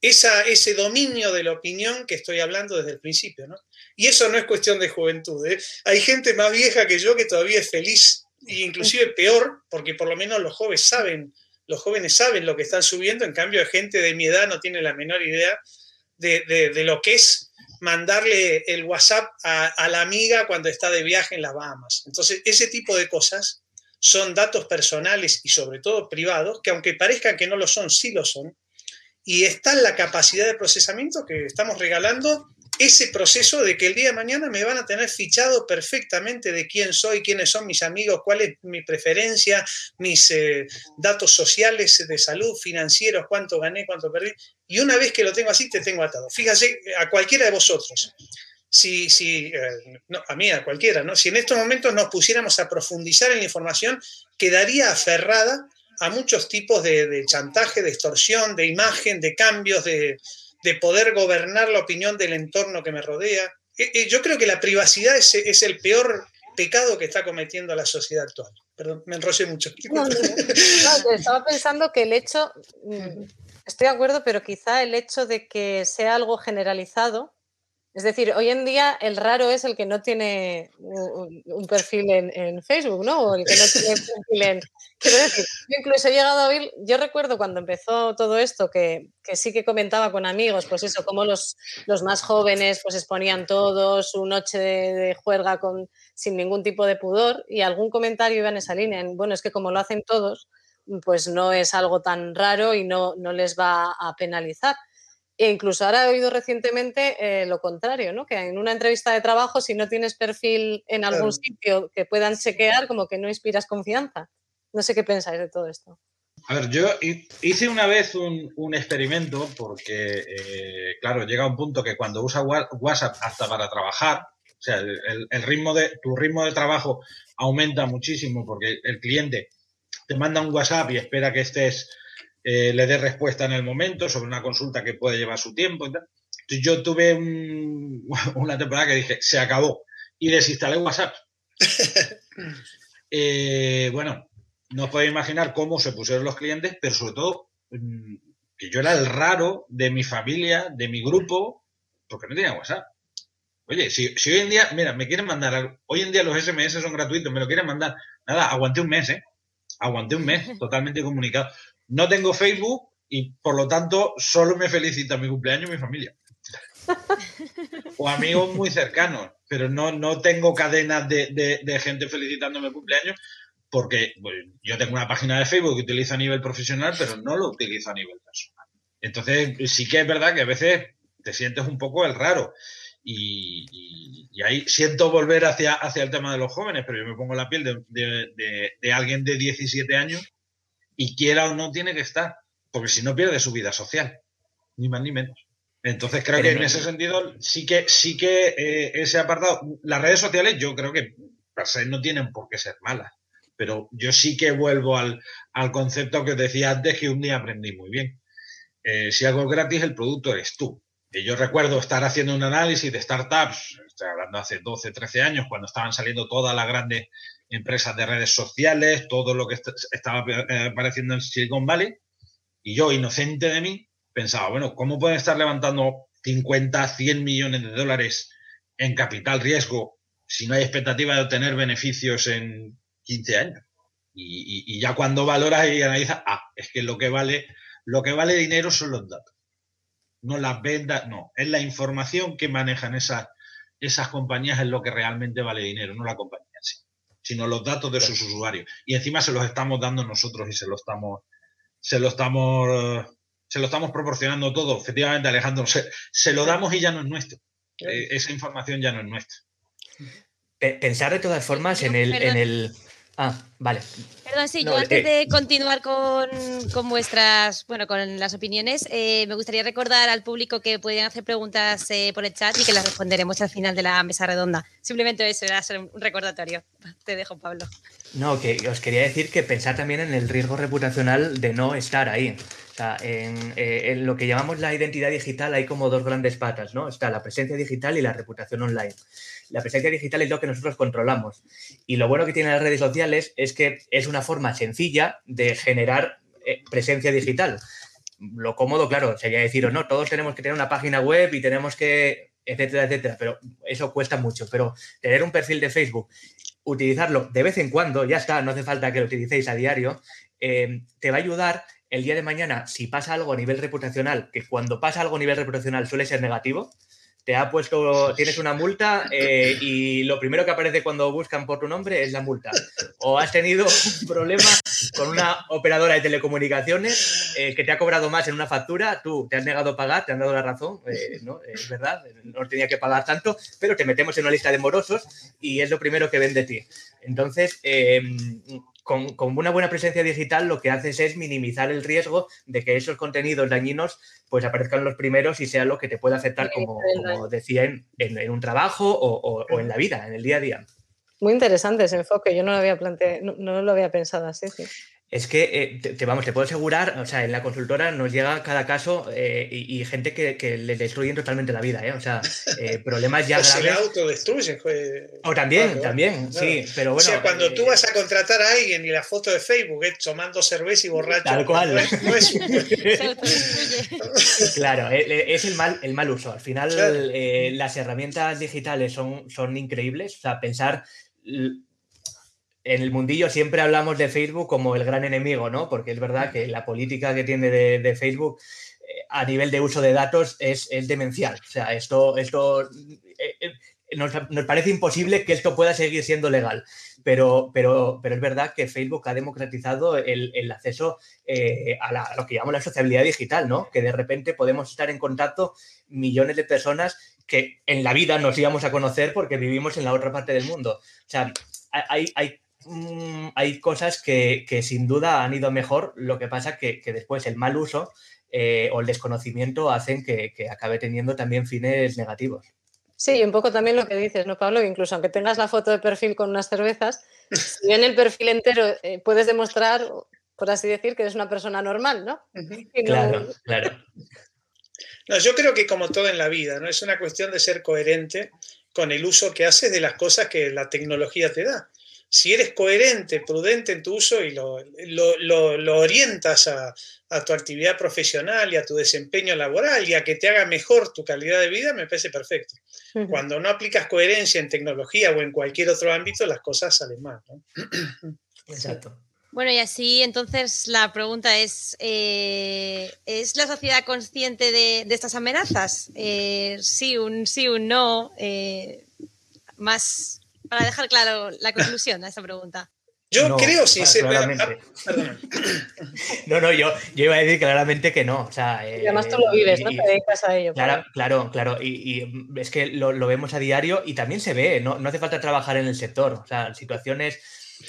ese dominio de la opinión que estoy hablando desde el principio. ¿no? Y eso no es cuestión de juventud. ¿eh? Hay gente más vieja que yo que todavía es feliz e inclusive peor, porque por lo menos los jóvenes saben los jóvenes saben lo que están subiendo, en cambio, gente de mi edad no tiene la menor idea de, lo que es mandarle el WhatsApp a, la amiga cuando está de viaje en las Bahamas. Entonces, ese tipo de cosas son datos personales y sobre todo privados, que aunque parezcan que no lo son, sí lo son. Y está la capacidad de procesamiento que estamos regalando ese proceso de que el día de mañana me van a tener fichado perfectamente de quién soy, quiénes son mis amigos, cuál es mi preferencia, mis eh, datos sociales de salud, financieros, cuánto gané, cuánto perdí. Y una vez que lo tengo así, te tengo atado. Fíjate, a cualquiera de vosotros, si, si eh, a mí, a cualquiera, ¿no? si en estos momentos nos pusiéramos a profundizar en la información, quedaría aferrada a muchos tipos de chantaje, de extorsión, de imagen, de cambios, de, de poder gobernar la opinión del entorno que me rodea. Eh, eh, yo creo que la privacidad es, el peor pecado que está cometiendo la sociedad actual. Perdón, me enrocé mucho. estaba pensando que el hecho, mm, estoy de acuerdo, pero quizá el hecho de que sea algo generalizado, es decir, hoy en día el raro es el que no tiene un, perfil en, Facebook, ¿no? O el que no tiene perfil en... Quiero decir, yo incluso he llegado a oír, yo recuerdo cuando empezó todo esto, que, que sí que comentaba con amigos, pues eso, cómo los, los más jóvenes pues exponían todos su noche de, juerga con, sin ningún tipo de pudor y algún comentario iba en esa línea, bueno, es que como lo hacen todos, pues no es algo tan raro y no, no les va a penalizar. E incluso ahora he oído recientemente eh, lo contrario, ¿no? que en una entrevista de trabajo, si no tienes perfil en algún sitio que puedan chequear, como que no inspiras confianza. No sé qué pensáis de todo esto. A ver, yo hice una vez un, experimento porque, eh, claro, llega un punto que cuando usas WhatsApp hasta para trabajar, o sea, el, el, ritmo de, tu ritmo de trabajo aumenta muchísimo porque el cliente te manda un WhatsApp y espera que estés eh, le dé respuesta en el momento sobre una consulta que puede llevar su tiempo. Entonces yo tuve [LAUGHS] una temporada que dije, se acabó, y desinstalé WhatsApp. [LAUGHS] Eh, bueno, no os podéis imaginar cómo se pusieron los clientes, pero sobre todo mm, que yo era el raro de mi familia, de mi grupo, porque no tenía WhatsApp. Oye, si, si hoy en día, mira, me quieren mandar, hoy en día los SMS son gratuitos, me lo quieren mandar, nada, aguanté un mes, ¿eh? Aguanté un mes [LAUGHS] totalmente comunicado. No tengo Facebook y por lo tanto solo me felicita mi cumpleaños mi familia. o amigos muy cercanos, pero no, no tengo cadenas de, gente felicitándome el cumpleaños porque pues, yo tengo una página de Facebook que utilizo a nivel profesional, pero no lo utilizo a nivel personal. Entonces, sí que es verdad que a veces te sientes un poco el raro. Y, ahí siento volver hacia, hacia el tema de los jóvenes, pero yo me pongo la piel de, de alguien de 17 años y quiera o no tiene que estar, porque si no pierde su vida social, ni más ni menos. Entonces creo que en ese sentido sí que sí que eh, ese apartado, las redes sociales yo creo que per se no tienen por qué ser malas, pero yo sí que vuelvo al, concepto que os decía antes que un día aprendí muy bien. Eh, si algo es gratis, el producto eres tú. Y yo recuerdo estar haciendo un análisis de startups, estoy hablando hace 12, 13 años, cuando estaban saliendo todas las grandes empresas de redes sociales, todo lo que estaba eh, apareciendo en Silicon Valley, y yo, inocente de mí, pensaba, bueno, ¿cómo pueden estar levantando 50, 100 millones de dólares en capital riesgo si no hay expectativa de obtener beneficios en 15 años? Y, ya cuando valoras y analizas, ah, es que lo que vale, lo que vale dinero son los datos. No las vendas, no, es la información que manejan esas, esas compañías es lo que realmente vale dinero, no la compañía sino los datos de sus usuarios. Y encima se los estamos dando nosotros y se lo estamos, se lo estamos, se lo estamos proporcionando todo. Efectivamente, Alejandro, se, lo damos y ya no es nuestro. Eh, esa información ya no es nuestra. Pensar de todas formas en el, en el, Ah, vale. Perdón, sí, yo antes de continuar con, vuestras, bueno, con las opiniones, eh, me gustaría recordar al público que pueden hacer preguntas eh, por el chat y que las responderemos al final de la mesa redonda. Simplemente eso era un recordatorio. [LAUGHS] Te dejo, Pablo. No, que os quería decir que pensar también en el riesgo reputacional de no estar ahí. O sea, en, eh, en, lo que llamamos la identidad digital hay como dos grandes patas, ¿no? Está la presencia digital y la reputación online la presencia digital es lo que nosotros controlamos. Y lo bueno que tienen las redes sociales es que es una forma sencilla de generar eh, presencia digital. Lo cómodo, claro, sería decir, o no, todos tenemos que tener una página web y tenemos que, etcétera, etcétera, pero eso cuesta mucho. Pero tener un perfil de Facebook, utilizarlo de vez en cuando, ya está, no hace falta que lo utilicéis a diario, eh, te va a ayudar el día de mañana, si pasa algo a nivel reputacional, que cuando pasa algo a nivel reputacional suele ser negativo, te ha puesto, [LAUGHS] tienes una multa eh, y lo primero que aparece cuando buscan por tu nombre es la multa. O has tenido un problema con una operadora de telecomunicaciones eh, que te ha cobrado más en una factura, tú te has negado a pagar, te han dado la razón, eh, ¿no? Es verdad, no tenía que pagar tanto, pero te metemos en una lista de morosos y es lo primero que ven de ti. Entonces, con, una buena presencia digital lo que haces es minimizar el riesgo de que esos contenidos dañinos pues aparezcan los primeros y sea lo que te pueda afectar, como, decía, en, un trabajo o, en la vida, en el día a día. Muy interesante ese enfoque, yo no lo había, planteado, no, lo había pensado así. Sí. Es que, eh, te, vamos, te puedo asegurar, o sea, en la consultora nos llega cada caso eh, y, gente que, le destruyen totalmente la vida, ¿eh? O sea, [LAUGHS] problemas ya graves. Se le autodestruyen. O también, también, sí, pero bueno. O sea, cuando tú vas a contratar a alguien y la foto de Facebook es tomando cerveza y borracho. Tal cual. No es, [LAUGHS] claro, es el mal, el mal uso. Al final, las herramientas digitales son, son increíbles. O sea, pensar en el mundillo siempre hablamos de Facebook como el gran enemigo, ¿no? Porque es verdad que la política que tiene de, Facebook eh, a nivel de uso de datos es, demencial. O sea, esto, esto eh, eh, nos, parece imposible que esto pueda seguir siendo legal. Pero, pero, pero es verdad que Facebook ha democratizado el, acceso a, lo que llamamos la sociabilidad digital, ¿no? Que de repente podemos estar en contacto millones de personas que en la vida nos íbamos a conocer porque vivimos en la otra parte del mundo. O sea, hay, hay Mm, hay cosas que, sin duda han ido mejor, lo que pasa que, que después el mal uso eh, o el desconocimiento hacen que, acabe teniendo también fines negativos. Sí, y un poco también lo que dices, ¿no, Pablo? Incluso aunque tengas la foto de perfil con unas cervezas, si [LAUGHS] en el perfil entero eh, puedes demostrar, por así decir, que eres una persona normal, ¿no? Claro, claro. No, yo creo que como todo en la vida, ¿no? Es una cuestión de ser coherente con el uso que haces de las cosas que la tecnología te da si eres coherente, prudente en tu uso y lo, orientas a, tu actividad profesional y a tu desempeño laboral y a que te haga mejor tu calidad de vida, me parece perfecto. Cuando no aplicas coherencia en tecnología o en cualquier otro ámbito, las cosas salen mal. [CLEARS THROAT] Exacto. Bueno, y así entonces la pregunta es, eh, ¿es la sociedad consciente de, estas amenazas? Eh, sí, un sí, un no, eh, más para dejar claro la conclusión a esa pregunta. Yo creo, sí, sí claramente. [LAUGHS] no, no, yo, yo iba a decir claramente que no. y además tú lo vives, ¿no? te dedicas a ello. Claro, claro, claro. Y, es que lo, vemos a diario y también se ve, no, no hace falta trabajar en el sector. O sea, situaciones,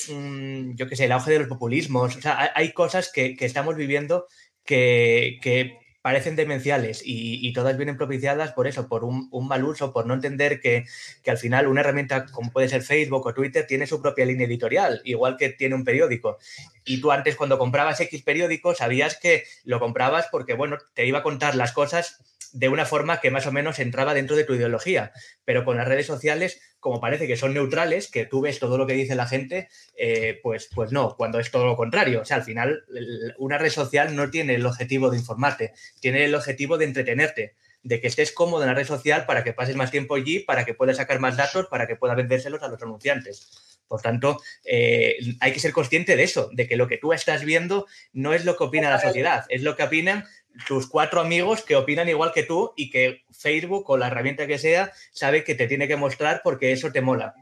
mm, yo qué sé, el auge de los populismos. O sea, hay, cosas que, estamos viviendo que, que parecen demenciales y, todas vienen propiciadas por eso, por un, mal uso, por no entender que, al final una herramienta como puede ser Facebook o Twitter tiene su propia línea editorial, igual que tiene un periódico. Y tú antes cuando comprabas X periódico sabías que lo comprabas porque, bueno, te iba a contar las cosas de una forma que más o menos entraba dentro de tu ideología. Pero con las redes sociales, como parece que son neutrales, que tú ves todo lo que dice la gente, eh, pues, pues no, cuando es todo lo contrario. O sea, al final una red social no tiene el objetivo de informarte, tiene el objetivo de entretenerte de que estés cómodo en la red social para que pases más tiempo allí, para que puedas sacar más datos, para que puedas vendérselos a los anunciantes. Por tanto, eh, hay que ser consciente de eso, de que lo que tú estás viendo no es lo que opina la sociedad, es lo que opinan tus cuatro amigos que opinan igual que tú y que Facebook o la herramienta que sea sabe que te tiene que mostrar porque eso te mola.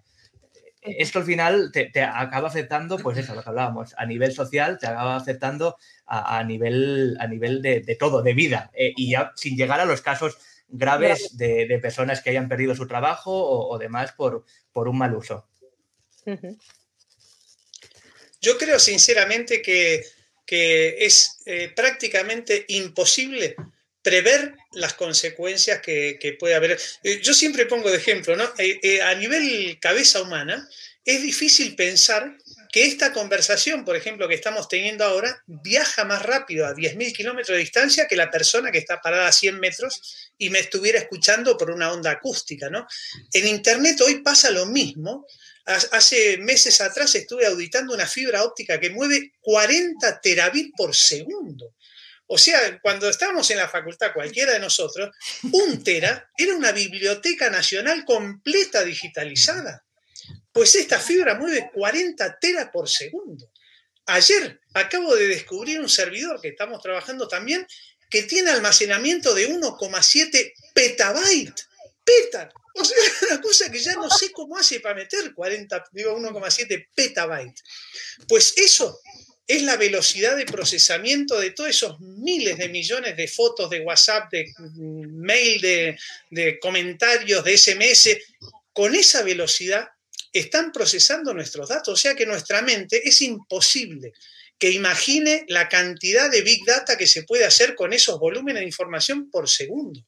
Esto al final te, acaba afectando, pues eso, lo que hablábamos, a nivel social, te acaba afectando a, nivel, a nivel de, todo, de vida, eh, y ya sin llegar a los casos graves de, personas que hayan perdido su trabajo o, demás por, por un mal uso. Yo creo sinceramente que que es eh, prácticamente imposible prever las consecuencias que, puede haber. Eh, yo siempre pongo de ejemplo, ¿no? Eh, a nivel cabeza humana, es difícil pensar que esta conversación, por ejemplo, que estamos teniendo ahora, viaja más rápido a 10.000 kilómetros de distancia que la persona que está parada a 100 metros y me estuviera escuchando por una onda acústica, ¿no? En Internet hoy pasa lo mismo, Hace meses atrás estuve auditando una fibra óptica que mueve 40 terabits por segundo. O sea, cuando estábamos en la facultad, cualquiera de nosotros, un tera era una biblioteca nacional completa digitalizada. Pues esta fibra mueve 40 teras por segundo. Ayer acabo de descubrir un servidor que estamos trabajando también que tiene almacenamiento de 1,7 petabytes peta. O sea, [LAUGHS] una cosa que ya no sé cómo hace para meter 40, digo 1,7 petabytes. Pues eso es la velocidad de procesamiento de todos esos miles de millones de fotos de WhatsApp, de mm, mail, de, de comentarios, de SMS. Con esa velocidad están procesando nuestros datos. O sea que nuestra mente es imposible que imagine la cantidad de big data que se puede hacer con esos volúmenes de información por segundo.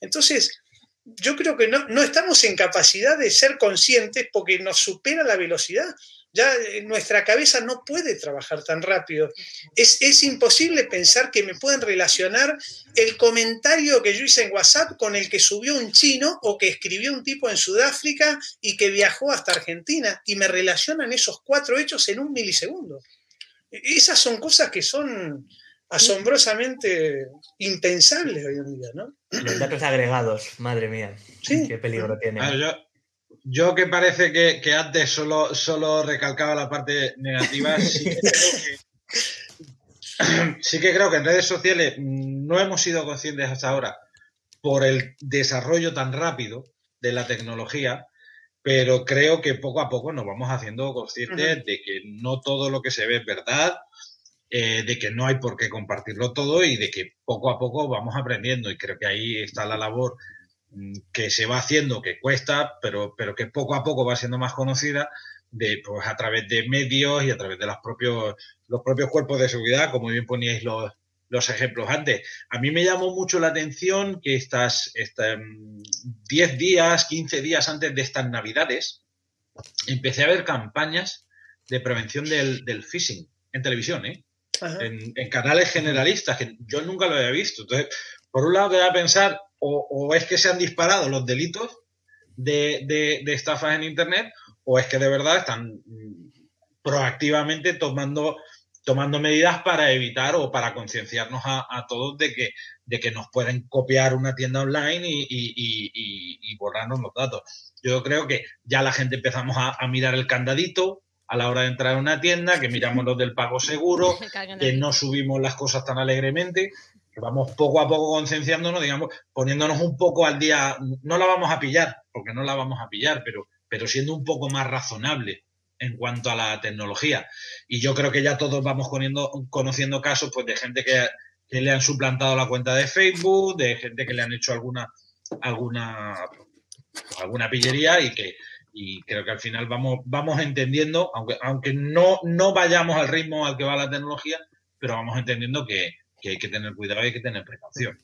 Entonces, yo creo que no, estamos en capacidad de ser conscientes porque nos supera la velocidad. Ya eh, nuestra cabeza no puede trabajar tan rápido. Es, es, imposible pensar que me pueden relacionar el comentario que yo hice en WhatsApp con el que subió un chino o que escribió un tipo en Sudáfrica y que viajó hasta Argentina y me relacionan esos cuatro hechos en un milisegundo. Esas son cosas que son asombrosamente impensables hoy en día, ¿no? Los datos agregados, madre mía. Qué peligro tiene. yo, que parece que, antes solo, solo recalcaba la parte negativa, sí que, [LAUGHS] sí que creo que en redes sociales no hemos sido conscientes hasta ahora por el desarrollo tan rápido de la tecnología pero creo que poco a poco nos vamos haciendo conscientes de que no todo lo que se ve es verdad, eh, de que no hay por qué compartirlo todo y de que poco a poco vamos aprendiendo. Y creo que ahí está la labor que se va haciendo, que cuesta, pero, pero que poco a poco va siendo más conocida de, pues, a través de medios y a través de los propios, los propios cuerpos de seguridad, como bien poníais los, los ejemplos antes. A mí me llamó mucho la atención que estas, 10 días, 15 días antes de estas navidades, empecé a ver campañas de prevención del, phishing en televisión, ¿eh? En, canales generalistas, que yo nunca lo había visto. Entonces, por un lado, te a pensar, o, es que se han disparado los delitos de, de estafas en Internet, o es que de verdad están mm, proactivamente tomando tomando medidas para evitar o para concienciarnos a, todos de que, de que nos pueden copiar una tienda online y, borrarnos los datos. Yo creo que ya la gente empezamos a, mirar el candadito a la hora de entrar a una tienda, que miramos los del pago seguro, [LAUGHS] que no subimos las cosas tan alegremente, vamos poco a poco concienciándonos, digamos, poniéndonos un poco al día, no la vamos a pillar, porque no la vamos a pillar, pero, pero siendo un poco más razonable en cuanto a la tecnología. Y yo creo que ya todos vamos conociendo casos pues, de gente que, le han suplantado la cuenta de Facebook, de gente que le han hecho alguna, alguna, alguna pillería y que y creo que al final vamos, vamos entendiendo, aunque, aunque no, no vayamos al ritmo al que va la tecnología, pero vamos entendiendo que, que hay que tener cuidado y hay que tener precaución.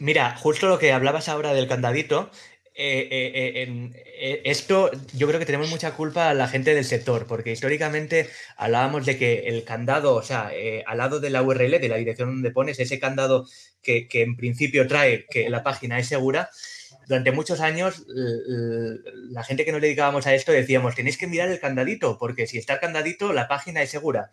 Mira, justo lo que hablabas ahora del candadito, eh, eh, eh, esto yo creo que tenemos mucha culpa a la gente del sector, porque históricamente hablábamos de que el candado, o sea, al lado de la URL, de la dirección donde pones, ese candado que, en principio trae que la página es segura, durante muchos años la gente que nos dedicábamos a esto decíamos, tenéis que mirar el candadito, porque si está el candadito, la página es segura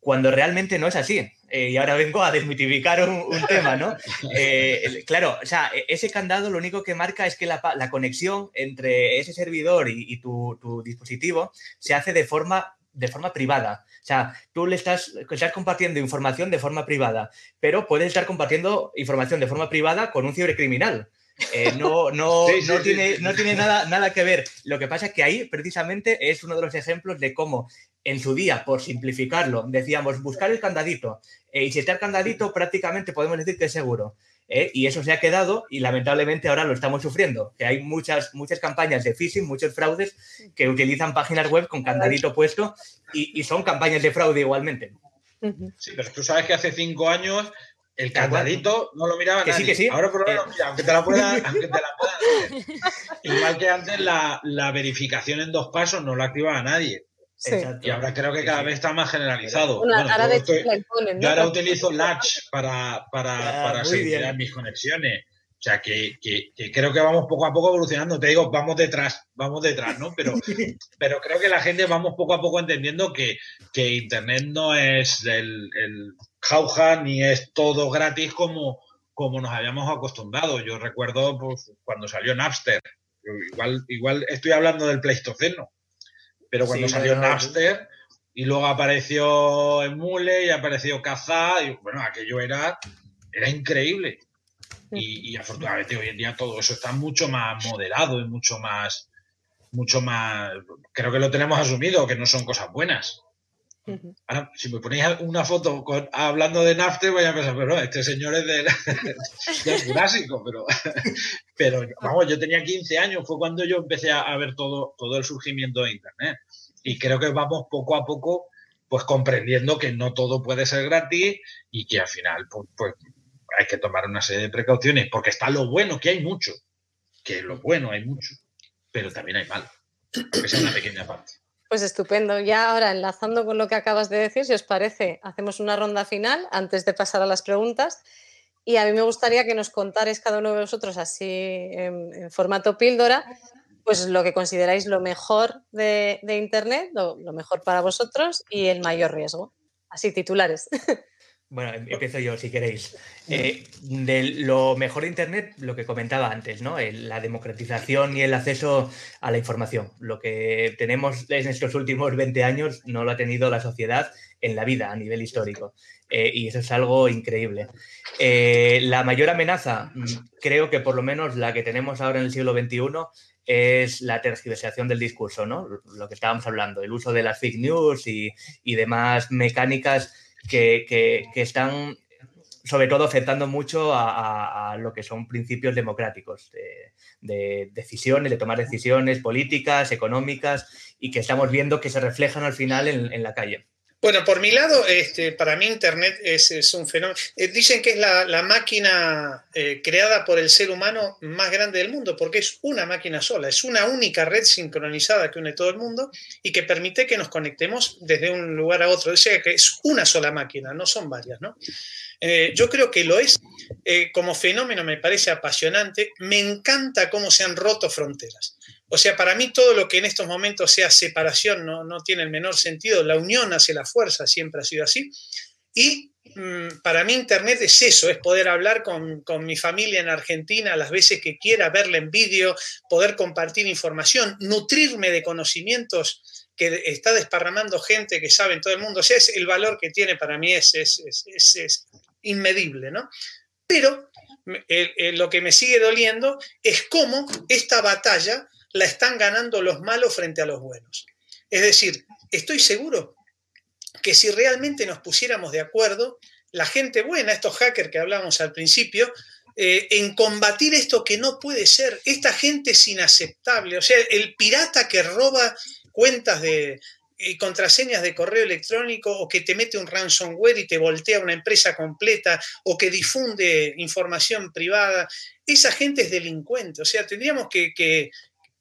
cuando realmente no es así. Eh, y ahora vengo a desmitificar un, tema, ¿no? [LAUGHS] Eh, claro, o sea, e, ese candado lo único que marca es que la, conexión entre ese servidor y, tu, dispositivo se hace de forma, de forma privada. O sea, tú le estás, estás compartiendo información de forma privada, pero puedes estar compartiendo información de forma privada con un cibercriminal. Eh, no, no, no, tiene, no tiene nada, nada que ver. Lo que pasa es que ahí precisamente es uno de los ejemplos de cómo en su día, por simplificarlo, decíamos buscar el candadito. Eh, y si está el candadito, prácticamente podemos decir que es seguro. Eh, y eso se ha quedado y lamentablemente ahora lo estamos sufriendo. Que hay muchas, muchas campañas de phishing, muchos fraudes que utilizan páginas web con candadito puesto y, y son campañas de fraude igualmente. Sí, pero tú sabes que hace cinco años el candadito no lo miraba que nadie. Sí, que sí. Ahora por lo menos, eh, aunque te la pueda, [LAUGHS] aunque te la pueda Igual que antes la, la, verificación en dos pasos no la activaba nadie. Y ahora creo que cada vez está más generalizado. yo, ahora utilizo Latch para, para, ah, para mis conexiones. O sea, que, que, creo que vamos poco a poco evolucionando. Te digo, vamos detrás, vamos detrás, ¿no? Pero, [LAUGHS] pero creo que la gente vamos poco a poco entendiendo que, que Internet no es el, el jauja ni es todo gratis como, como nos habíamos acostumbrado. Yo recuerdo pues, cuando salió Napster. Igual, igual estoy hablando del Pleistoceno, pero cuando salió Napster y luego apareció Emule y apareció Kazaa, y bueno, aquello era, era increíble Y, afortunadamente hoy en día todo eso está mucho más moderado y mucho más, mucho más, creo que lo tenemos asumido, que no son cosas buenas. Ahora, si me ponéis una foto hablando de Nafte, voy a pensar, pero este señor es de, del [LAUGHS] Jurásico, pero, [LAUGHS] pero vamos, yo tenía 15 años, fue cuando yo empecé a, ver todo, todo el surgimiento de Internet. Y creo que vamos poco a poco pues comprendiendo que no todo puede ser gratis y que al final pues, pues hay que tomar una serie de precauciones, porque está lo bueno, que hay mucho, que lo bueno hay mucho, pero también hay malo, que es una pequeña parte. Pues estupendo. Ya ahora, enlazando con lo que acabas de decir, si os parece, hacemos una ronda final antes de pasar a las preguntas. Y a mí me gustaría que nos contarais cada uno de vosotros, así en, formato píldora, pues lo que consideráis lo mejor de, Internet, lo, mejor para vosotros y el mayor riesgo. Así, titulares. [LAUGHS] Bueno, em, empiezo yo si queréis. Eh, de lo mejor de Internet, lo que comentaba antes, ¿no? la democratización y el acceso a la información. Lo que tenemos en estos últimos 20 años no lo ha tenido la sociedad en la vida a nivel histórico. Eh, y eso es algo increíble. Eh, la mayor amenaza, mm, creo que por lo menos la que tenemos ahora en el siglo XXI, es la tergiversación del discurso, ¿no? Lo que estábamos hablando, el uso de las fake news y, y demás mecánicas que, están sobre todo afectando mucho a, lo que son principios democráticos de, decisiones, de tomar decisiones políticas, económicas y que estamos viendo que se reflejan al final en la calle. Bueno, por mi lado, este, para mí Internet es, un fenómeno. Eh, dicen que es la, máquina eh, creada por el ser humano más grande del mundo, porque es una máquina sola, es una única red sincronizada que une todo el mundo y que permite que nos conectemos desde un lugar a otro. O sea, que es una sola máquina, no son varias, ¿no? Eh, yo creo que lo es. como fenómeno me parece apasionante. Me encanta cómo se han roto fronteras. O sea, para mí todo lo que en estos momentos sea separación no, tiene el menor sentido. La unión hace la fuerza, siempre ha sido así. Y mm, para mí Internet es eso, es poder hablar con, mi familia en Argentina las veces que quiera, verla en vídeo, poder compartir información, nutrirme de conocimientos que está desparramando gente que sabe en todo el mundo. O sea, es, el valor que tiene para mí es, es, inmedible, ¿no? Pero lo que me sigue doliendo es cómo esta batalla la están ganando los malos frente a los buenos. Es decir, estoy seguro que si realmente nos pusiéramos de acuerdo, la gente buena, estos hackers que hablábamos al principio, eh, en combatir esto que no puede ser, esta gente es inaceptable, o sea, el pirata que roba cuentas de, y contraseñas de correo electrónico o que te mete un ransomware y te voltea una empresa completa o que difunde información privada, esa gente es delincuente. O sea, tendríamos que,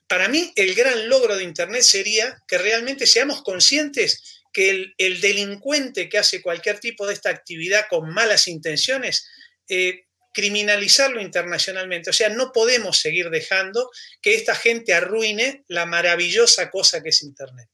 para mí el gran logro de Internet sería que realmente seamos conscientes que el, delincuente que hace cualquier tipo de esta actividad con malas intenciones, eh, criminalizarlo internacionalmente. O sea, no podemos seguir dejando que esta gente arruine la maravillosa cosa que es Internet.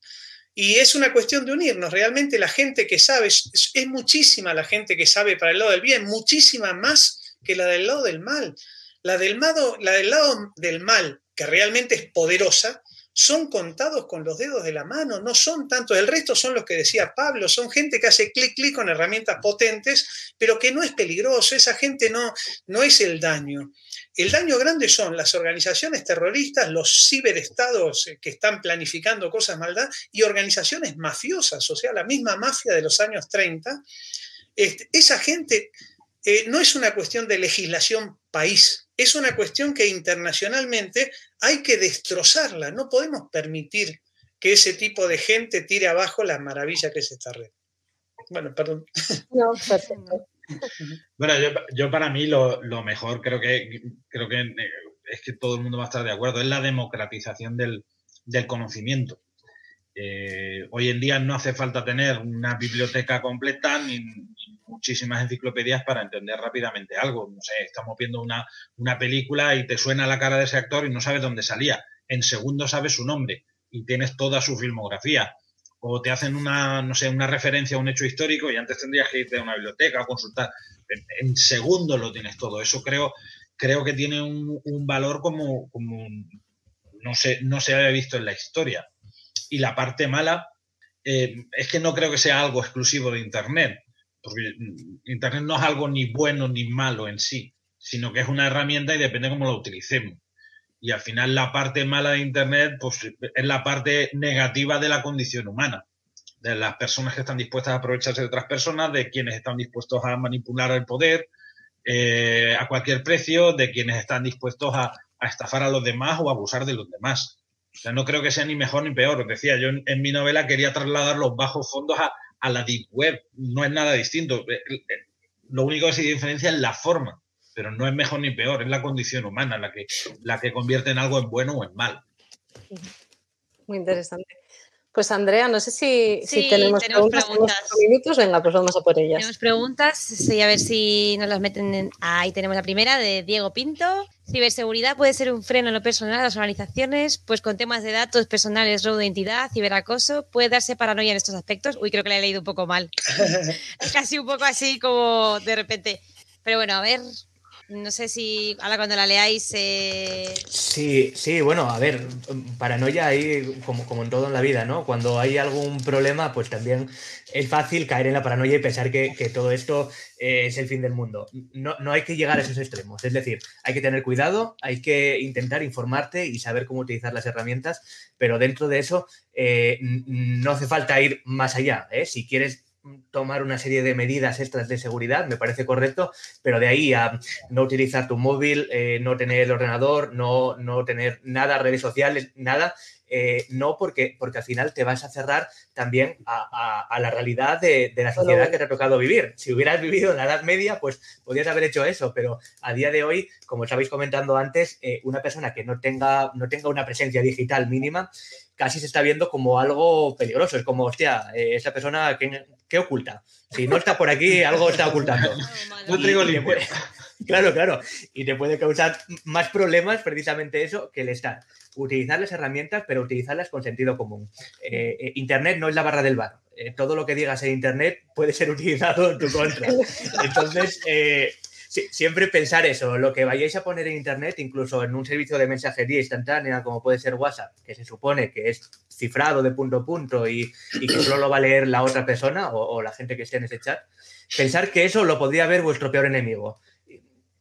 Y es una cuestión de unirnos. Realmente la gente que sabe, es, muchísima la gente que sabe para el lado del bien, muchísima más que la del lado del mal. La del, la del lado del mal que realmente es poderosa, son contados con los dedos de la mano, no son tanto, el resto son los que decía Pablo, son gente que hace clic clic con herramientas potentes, pero que no es peligroso, esa gente no, no es el daño. El daño grande son las organizaciones terroristas, los ciberestados que están planificando cosas maldad y organizaciones mafiosas, o sea, la misma mafia de los años 30. Este, esa gente eh, no es una cuestión de legislación país, es una cuestión que internacionalmente hay que destrozarla. No podemos permitir que ese tipo de gente tire abajo la maravilla que es esta red. Bueno, perdón. No, perfecto. [LAUGHS] Bueno, yo, para mí lo, mejor creo que, creo que eh, es que todo el mundo va a estar de acuerdo, es la democratización del, conocimiento. Eh, hoy en día no hace falta tener una biblioteca completa ni, muchísimas enciclopedias para entender rápidamente algo. No sé, estamos viendo una, una película y te suena la cara de ese actor y no sabes dónde salía. En segundos sabes su nombre y tienes toda su filmografía. O te hacen una, no sé, una referencia a un hecho histórico y antes tendrías que irte a una biblioteca a consultar. En, segundos lo tienes todo. Eso creo, creo que tiene un, valor como, como no, se, no se había visto en la historia. Y la parte mala eh, es que no creo que sea algo exclusivo de Internet porque Internet no es algo ni bueno ni malo en sí, sino que es una herramienta y depende cómo la utilicemos. Y al final la parte mala de Internet pues, es la parte negativa de la condición humana, de las personas que están dispuestas a aprovecharse de otras personas, de quienes están dispuestos a manipular el poder eh, a cualquier precio, de quienes están dispuestos a, a estafar a los demás o abusar de los demás. O sea, no creo que sea ni mejor ni peor. Os decía, yo en, mi novela quería trasladar los bajos fondos a, la deep web. No es nada distinto. Eh, eh, lo único que se diferencia es la forma, pero no es mejor ni peor. Es la condición humana la que, la que convierte en algo en bueno o en mal. Muy interesante. Pues Andrea, no sé si, tenemos, preguntas. minutos. Venga, pues vamos a por ellas. Tenemos preguntas, sí, a ver si nos las meten. En... Ahí tenemos la primera de Diego Pinto. Ciberseguridad puede ser un freno en lo personal a las organizaciones, pues con temas de datos personales, robo de identidad, ciberacoso, puede darse paranoia en estos aspectos. Uy, creo que la he leído un poco mal. [LAUGHS] Casi un poco así como de repente. Pero bueno, a ver, no sé si ahora cuando la leáis. Eh... Sí, sí, bueno, a ver, paranoia hay como, como en todo en la vida, ¿no? Cuando hay algún problema, pues también es fácil caer en la paranoia y pensar que, todo esto eh, es el fin del mundo. No, no, hay que llegar a esos extremos. Es decir, hay que tener cuidado, hay que intentar informarte y saber cómo utilizar las herramientas, pero dentro de eso eh, no hace falta ir más allá. ¿eh? Si quieres tomar una serie de medidas extras de seguridad, me parece correcto, pero de ahí a no utilizar tu móvil, eh, no tener el ordenador, no, no tener nada, redes sociales, nada, eh, no porque, porque al final te vas a cerrar también a, la realidad de, la sociedad que te ha tocado vivir. Si hubieras vivido en la Edad Media, pues podrías haber hecho eso, pero a día de hoy, como estabais comentando antes, eh, una persona que no tenga, no tenga una presencia digital mínima, casi se está viendo como algo peligroso. Es como, hostia, esa persona, que ¿qué oculta? Si no está por aquí, algo está ocultando. [LAUGHS] No trigo limpio. [LAUGHS] Claro, claro. Y te puede causar más problemas precisamente eso que el estar. Utilizar las herramientas, pero utilizarlas con sentido común. Eh, eh, Internet no es la barra del bar. Eh, todo lo que digas en Internet puede ser [LAUGHS] utilizado en tu contra. Entonces, siempre pensar eso, lo que vayáis a poner en Internet, incluso en un servicio de mensajería instantánea como puede ser WhatsApp, que se supone que es cifrado de punto a punto y, que solo lo va a leer la otra persona o, la gente que esté en ese chat, pensar que eso lo podría ver vuestro peor enemigo.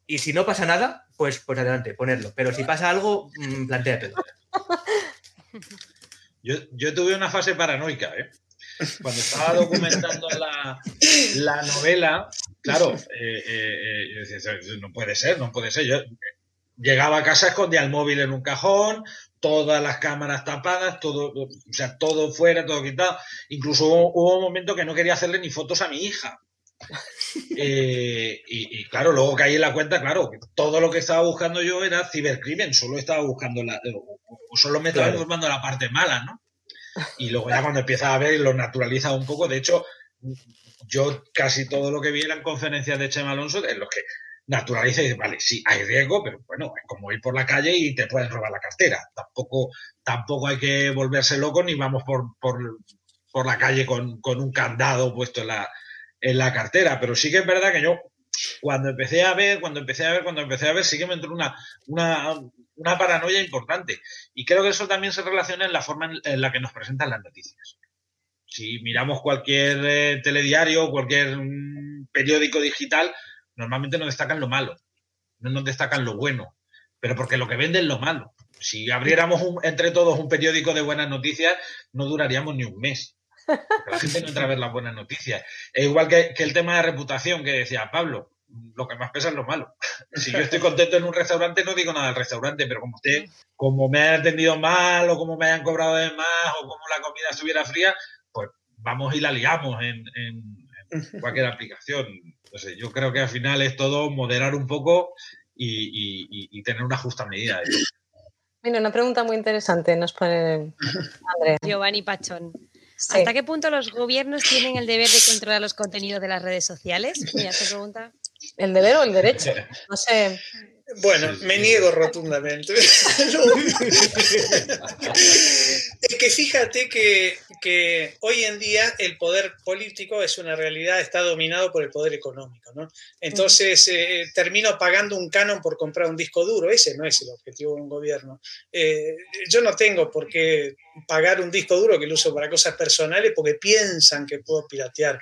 Y, si no pasa nada, pues, pues adelante, ponerlo. Pero si pasa algo, mm, planteatelo. Yo, yo tuve una fase paranoica, ¿eh? Cuando estaba documentando la, novela, claro, [LAUGHS] eh, eh, eh, no puede ser, no puede ser. Yo llegaba a casa, escondía el móvil en un cajón, todas las cámaras tapadas, todo, o sea, todo fuera, todo quitado. Incluso hubo, un momento que no quería hacerle ni fotos a mi hija. [LAUGHS] y, claro, luego caí en la cuenta, claro, que todo lo que estaba buscando yo era cibercrimen, solo estaba buscando la, o, solo me estaba buscando la parte mala, ¿no? Y luego ya [LAUGHS] cuando empieza a ver lo naturaliza un poco. De hecho, yo casi todo lo que vi en conferencias de Chema Alonso en los que naturaliza y dice, vale, sí, hay riesgo, pero bueno, es como ir por la calle y te pueden robar la cartera. Tampoco, tampoco hay que volverse loco ni vamos por, por, la calle con, un candado puesto en la, en la cartera. Pero sí que es verdad que yo, cuando empecé a ver, cuando empecé a ver, cuando empecé a ver, sí que me entró una, una, una paranoia importante. Y creo que eso también se relaciona en la forma en la que nos presentan las noticias. Si miramos cualquier eh, telediario, cualquier mm, periódico digital, normalmente nos destacan lo malo, no nos destacan lo bueno, pero porque lo que venden es lo malo. Si abriéramos entre todos un periódico de buenas noticias, no duraríamos ni un mes. La gente no entra a ver las buenas noticias. Es igual que, que el tema de reputación que decía Pablo lo que más pesa es lo malo. Si yo estoy contento en un restaurante, no digo nada del restaurante, pero como usted, como me hayan atendido mal, o como me hayan cobrado de más, o como la comida estuviera fría, vamos y la liamos en, cualquier aplicación. Entonces, yo creo que al final es todo moderar un poco y, tener una justa medida. Mira, una pregunta muy interesante nos pone Andrea. [LAUGHS] Giovanni Pachón. ¿Hasta qué punto los gobiernos tienen el deber de controlar los contenidos de las redes sociales? Mira, esta pregunta. ¿El deber o el derecho? No sé. Bueno, me niego rotundamente. [LAUGHS] [LAUGHS] es que fíjate que, hoy en día el poder político es una realidad, está dominado por el poder económico, ¿no? Entonces eh, termino pagando un canon por comprar un disco duro, ese no es el objetivo de un gobierno. Eh, yo no tengo por qué pagar un disco duro que lo uso para cosas personales porque piensan que puedo piratear.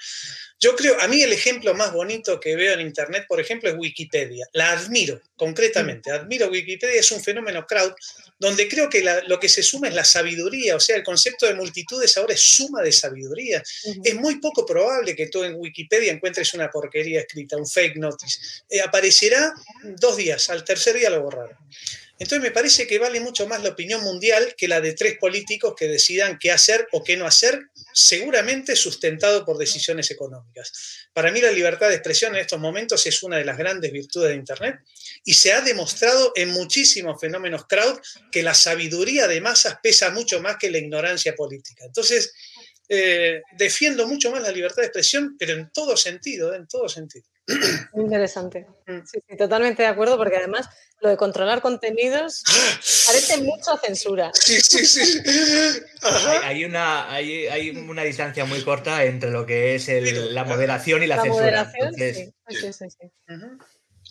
Yo creo, a mí el ejemplo más bonito que veo en Internet, por ejemplo, es Wikipedia. La admiro, concretamente. Admiro Wikipedia, es un fenómeno crowd, donde creo que lo que se suma es la sabiduría, o sea, el concepto de multitudes ahora es suma de sabiduría. Es muy poco probable que tú en Wikipedia encuentres una porquería escrita, un fake notice. Eh, aparecerá dos días, al tercer día lo borrarán. Entonces me parece que vale mucho más la opinión mundial que la de tres políticos que decidan qué hacer o qué no hacer, seguramente sustentado por decisiones económicas. Para mí la libertad de expresión en estos momentos es una de las grandes virtudes de Internet y se ha demostrado en muchísimos fenómenos crowd que la sabiduría de masas pesa mucho más que la ignorancia política. Entonces, eh, defiendo mucho más la libertad de expresión, pero en todo sentido, en todo sentido. Interesante. Mm. Sí, sí, totalmente de acuerdo, porque además lo de controlar contenidos [GASPS] parece mucho censura. Sí, sí, sí. Hay, una, hay, hay, una distancia muy corta entre lo que es la moderación y la, censura. sí. Sí, sí,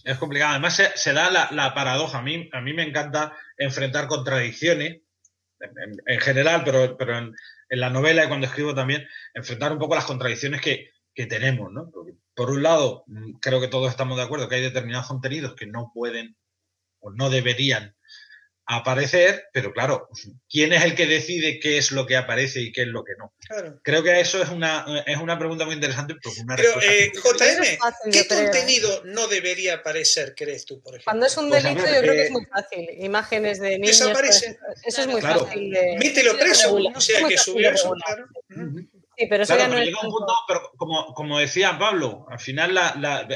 Es complicado. Además, se, da la, paradoja. A mí, a mí me encanta enfrentar contradicciones, en, general, pero, pero en, la novela y cuando escribo también, enfrentar un poco las contradicciones que, que tenemos, ¿no? por un lado, creo que todos estamos de acuerdo que hay determinados contenidos que no pueden o no deberían aparecer, pero claro, ¿quién es el que decide qué es lo que aparece y qué es lo que no? Creo que eso es una, es una pregunta muy interesante. pero, eh, JM, ¿qué contenido no debería aparecer, crees tú, por ejemplo? Cuando es un pues delito, yo creo que es muy fácil. Imágenes de niños. Desaparecen. Eso es muy fácil. De, Mítelo preso, o sea, que subió eso, claro. Sí, pero eso no llega un punto, pero como, como, decía Pablo, al final la,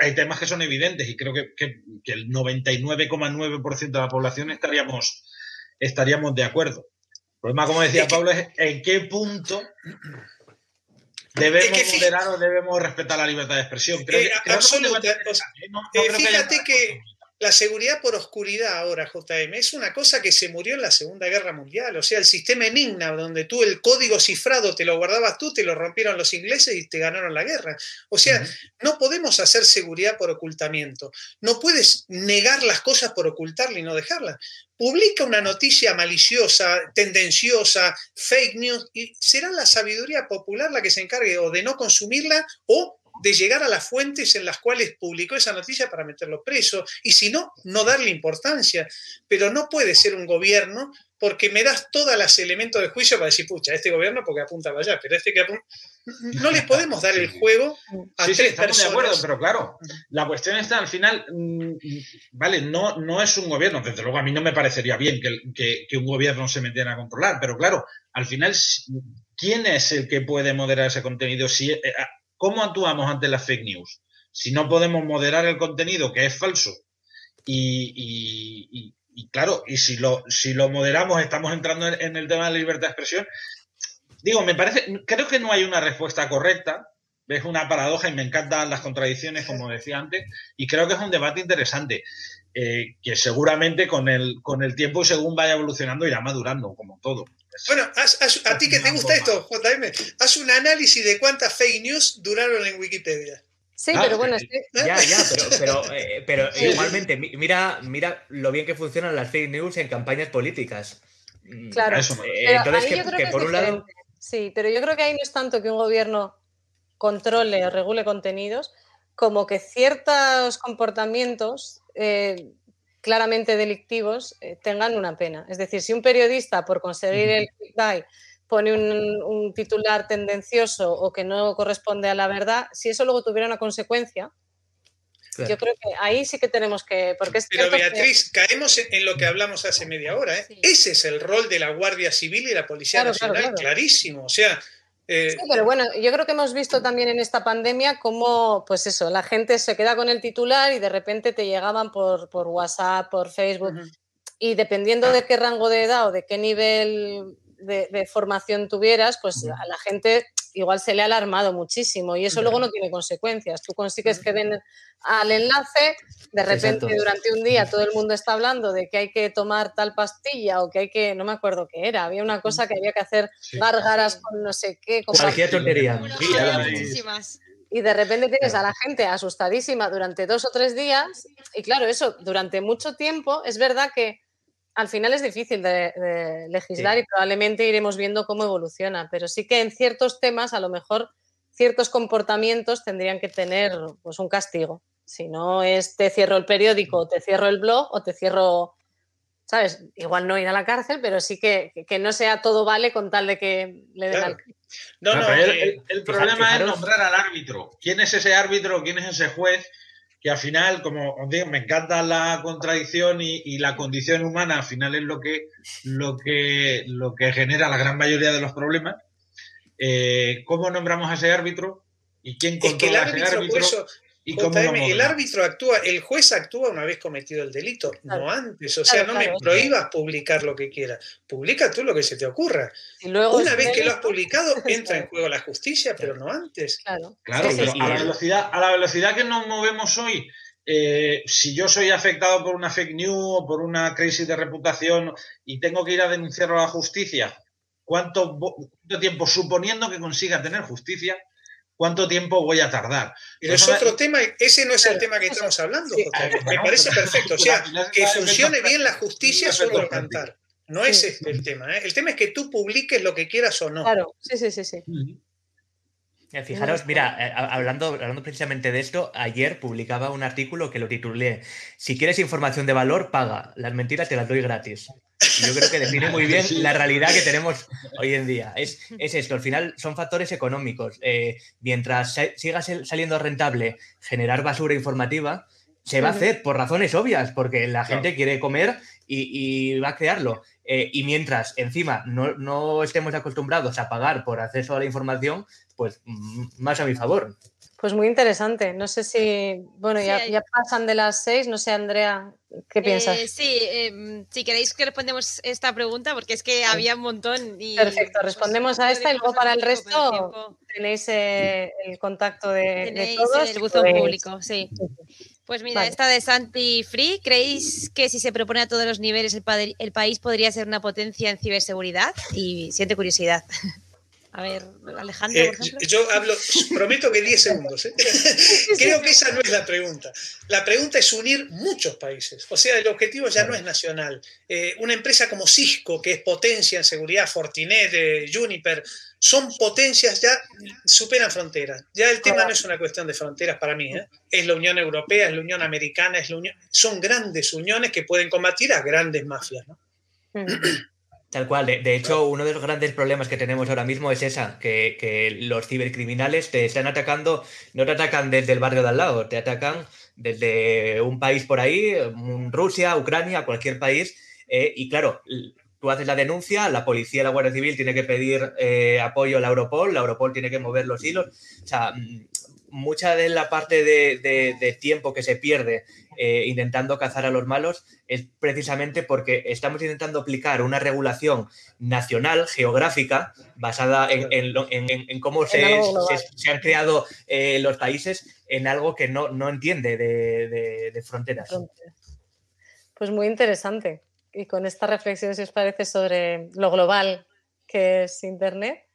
hay, temas que son evidentes y creo que, que, que el 99,9% de la población estaríamos, estaríamos de acuerdo. El problema, como decía Pablo, es en qué punto debemos moderar o debemos respetar la libertad de expresión. Creo, fíjate que la seguridad por oscuridad ahora, JM, es una cosa que se murió en la Segunda Guerra Mundial. O sea, el sistema Enigma, donde tú el código cifrado te lo guardabas tú, te lo rompieron los ingleses y te ganaron la guerra. O sea, no podemos hacer seguridad por ocultamiento. No puedes negar las cosas por ocultarlas y no dejarlas. Publica una noticia maliciosa, tendenciosa, fake news, y será la sabiduría popular la que se encargue o de no consumirla o de llegar a las fuentes en las cuales publicó esa noticia para meterlo preso, y si no, no darle importancia. Pero no puede ser un gobierno porque me das todos los elementos de juicio para decir, pucha, este gobierno porque apunta para allá, pero este que apunta... No le podemos dar el juego a tres personas. de acuerdo, pero claro, la cuestión está al final, mm, vale, no, no es un gobierno, desde luego a mí no me parecería bien que, que un gobierno se metiera a controlar, pero claro, al final, ¿quién es el que puede moderar ese contenido? Si, eh, ¿Cómo actuamos ante las fake news? Si no podemos moderar el contenido que es falso y, claro, y si lo, si lo moderamos estamos entrando en, el tema de la libertad de expresión. Digo, me parece, creo que no hay una respuesta correcta, es una paradoja y me encantan las contradicciones, como decía antes, y creo que es un debate interesante, eh, que seguramente con el, con el tiempo, según vaya evolucionando, irá madurando, como todo. Bueno, a ti que te gusta esto, JM, haz un análisis de cuántas fake news duraron en Wikipedia. Sí, pero ah, bueno, ya, ya, pero, pero, eh, [LAUGHS] igualmente, mira, mira lo bien que funcionan las fake news en campañas políticas. Mm, claro, eh, entonces que, por un lado. Sí, pero yo creo que ahí no es tanto que un gobierno controle o regule contenidos, como que ciertos comportamientos eh, claramente delictivos eh, tengan una pena. Es decir, si un periodista por conseguir el clickbait pone un, titular tendencioso o que no corresponde a la verdad, si eso luego tuviera una consecuencia, yo creo que ahí sí que tenemos que... Porque Pero Beatriz, caemos en lo que hablamos hace media hora. ¿eh? Ese es el rol de la Guardia Civil y la Policía Nacional, clarísimo. O sea, eh, sí, pero bueno, yo creo que hemos visto también en esta pandemia cómo, pues eso, la gente se queda con el titular y de repente te llegaban por, por WhatsApp, por Facebook. Y dependiendo de qué rango de edad o de qué nivel de, formación tuvieras, pues a la gente igual se le ha alarmado muchísimo y eso luego no tiene consecuencias. Tú consigues que den al enlace, de repente durante un día todo el mundo está hablando de que hay que tomar tal pastilla o que hay que, no me acuerdo qué era, había una cosa que había que hacer gárgaras con no sé qué. Con Cualquier tontería. Y de repente tienes a la gente asustadísima durante dos o tres días y claro, eso durante mucho tiempo es verdad que al final es difícil de, legislar y probablemente iremos viendo cómo evoluciona, pero sí que en ciertos temas a lo mejor ciertos comportamientos tendrían que tener pues, un castigo. Si no es te cierro el periódico, te cierro el blog o te cierro, ¿sabes? Igual no ir a la cárcel, pero sí que, no sea todo vale con tal de que le den al... No, no, el, el, problema es nombrar al árbitro. ¿Quién es ese árbitro? ¿Quién es ese juez? Que al final, como os digo, me encanta la contradicción y, la condición humana, al final es lo que, lo que, lo que genera la gran mayoría de los problemas. Eh, ¿Cómo nombramos a ese árbitro? ¿Y quién controla a ese árbitro? El árbitro actúa, el juez actúa una vez cometido el delito, no antes. O sea, no me prohíbas publicar lo que quieras. Publica tú lo que se te ocurra. una vez que lo has publicado, [LAUGHS] entra en juego la justicia, pero no antes. Claro, claro pero a la, velocidad, a la velocidad que nos movemos hoy, eh, si yo soy afectado por una fake news o por una crisis de reputación y tengo que ir a denunciarlo a la justicia, ¿cuánto, cuánto tiempo, suponiendo que consiga tener justicia, cuánto tiempo voy a tardar. Pero es otro tema, ese no es el tema que estamos hablando, Me parece perfecto. O sea, que funcione bien la justicia es otro cantar. No es este el tema. ¿eh? El tema es que tú publiques lo que quieras o no. Claro, sí, sí, sí. sí. Eh, fijaros, mira, eh, hablando, hablando precisamente de esto, ayer publicaba un artículo que lo titulé Si quieres información de valor, paga. Las mentiras te las doy gratis. yo creo que define muy bien la realidad que tenemos hoy en día. Es, esto, al final son factores económicos. Eh, mientras siga saliendo rentable generar basura informativa, se va a hacer por razones obvias, porque la gente quiere comer y, va a crearlo. y mientras encima no, no, estemos acostumbrados a pagar por acceso a la información, pues más a mi favor. Pues muy interesante. No sé si, bueno, ya, pasan de las seis. No sé, Andrea, ¿qué piensas? Eh, sí, em, si queréis que respondemos esta pregunta, porque es que había un montón. Y, Perfecto, respondemos a esta y luego para el resto tenéis eh, el contacto de, tenéis todos. El buzón pues público, sí. Pues mira, esta de Santi Free, ¿creéis que si se propone a todos los niveles el, el país podría ser una potencia en ciberseguridad? Y siente curiosidad. [LAUGHS] A ver, Alejandro, por ejemplo. Yo hablo, prometo que 10 segundos. ¿eh? [LAUGHS] Creo que esa no es la pregunta. La pregunta es unir muchos países. O sea, el objetivo ya no es nacional. Eh, una empresa como Cisco, que es potencia en seguridad, Fortinet, eh, Juniper, son potencias ya, superan fronteras. Ya el tema no es una cuestión de fronteras para mí. Es la Unión Europea, es la Unión Americana, es la Unión... son grandes uniones que pueden combatir a grandes mafias. ¿no? Tal cual. De, hecho, uno de los grandes problemas que tenemos ahora mismo es esa, que, los cibercriminales te están atacando, no te atacan desde el barrio de al lado, te atacan desde un país por ahí, Rusia, Ucrania, cualquier país. Eh, y claro, tú haces la denuncia, la policía, la Guardia Civil tiene que pedir eh, apoyo a la Europol, la Europol tiene que mover los hilos. O sea, mm, mucha de la parte de, tiempo que se pierde eh, intentando cazar a los malos es precisamente porque estamos intentando aplicar una regulación nacional, geográfica, basada en, cómo se, han creado eh, los países en algo que no, no entiende de, fronteras. Pues muy interesante. Y con esta reflexión, si os parece, sobre lo global que es Internet,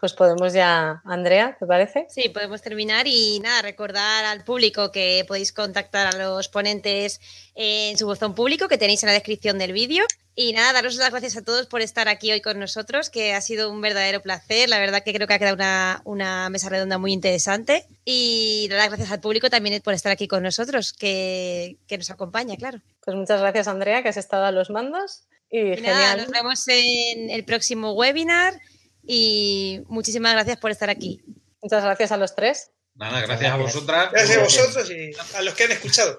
pues podemos ya, Andrea, ¿te parece? Sí, podemos terminar y nada, recordar al público que podéis contactar a los ponentes en su buzón público que tenéis en la descripción del vídeo. Y nada, daros las gracias a todos por estar aquí hoy con nosotros, que ha sido un verdadero placer. La verdad que creo que ha quedado una, mesa redonda muy interesante. Y dar las gracias al público también por estar aquí con nosotros, que, nos acompaña, claro. Pues muchas gracias, Andrea, que has estado a los mandos. Y, genial. nos vemos en el próximo webinar y muchísimas gracias por estar aquí. Muchas gracias a los tres. Nada, gracias a vosotras. Gracias a vosotros y a los que han escuchado.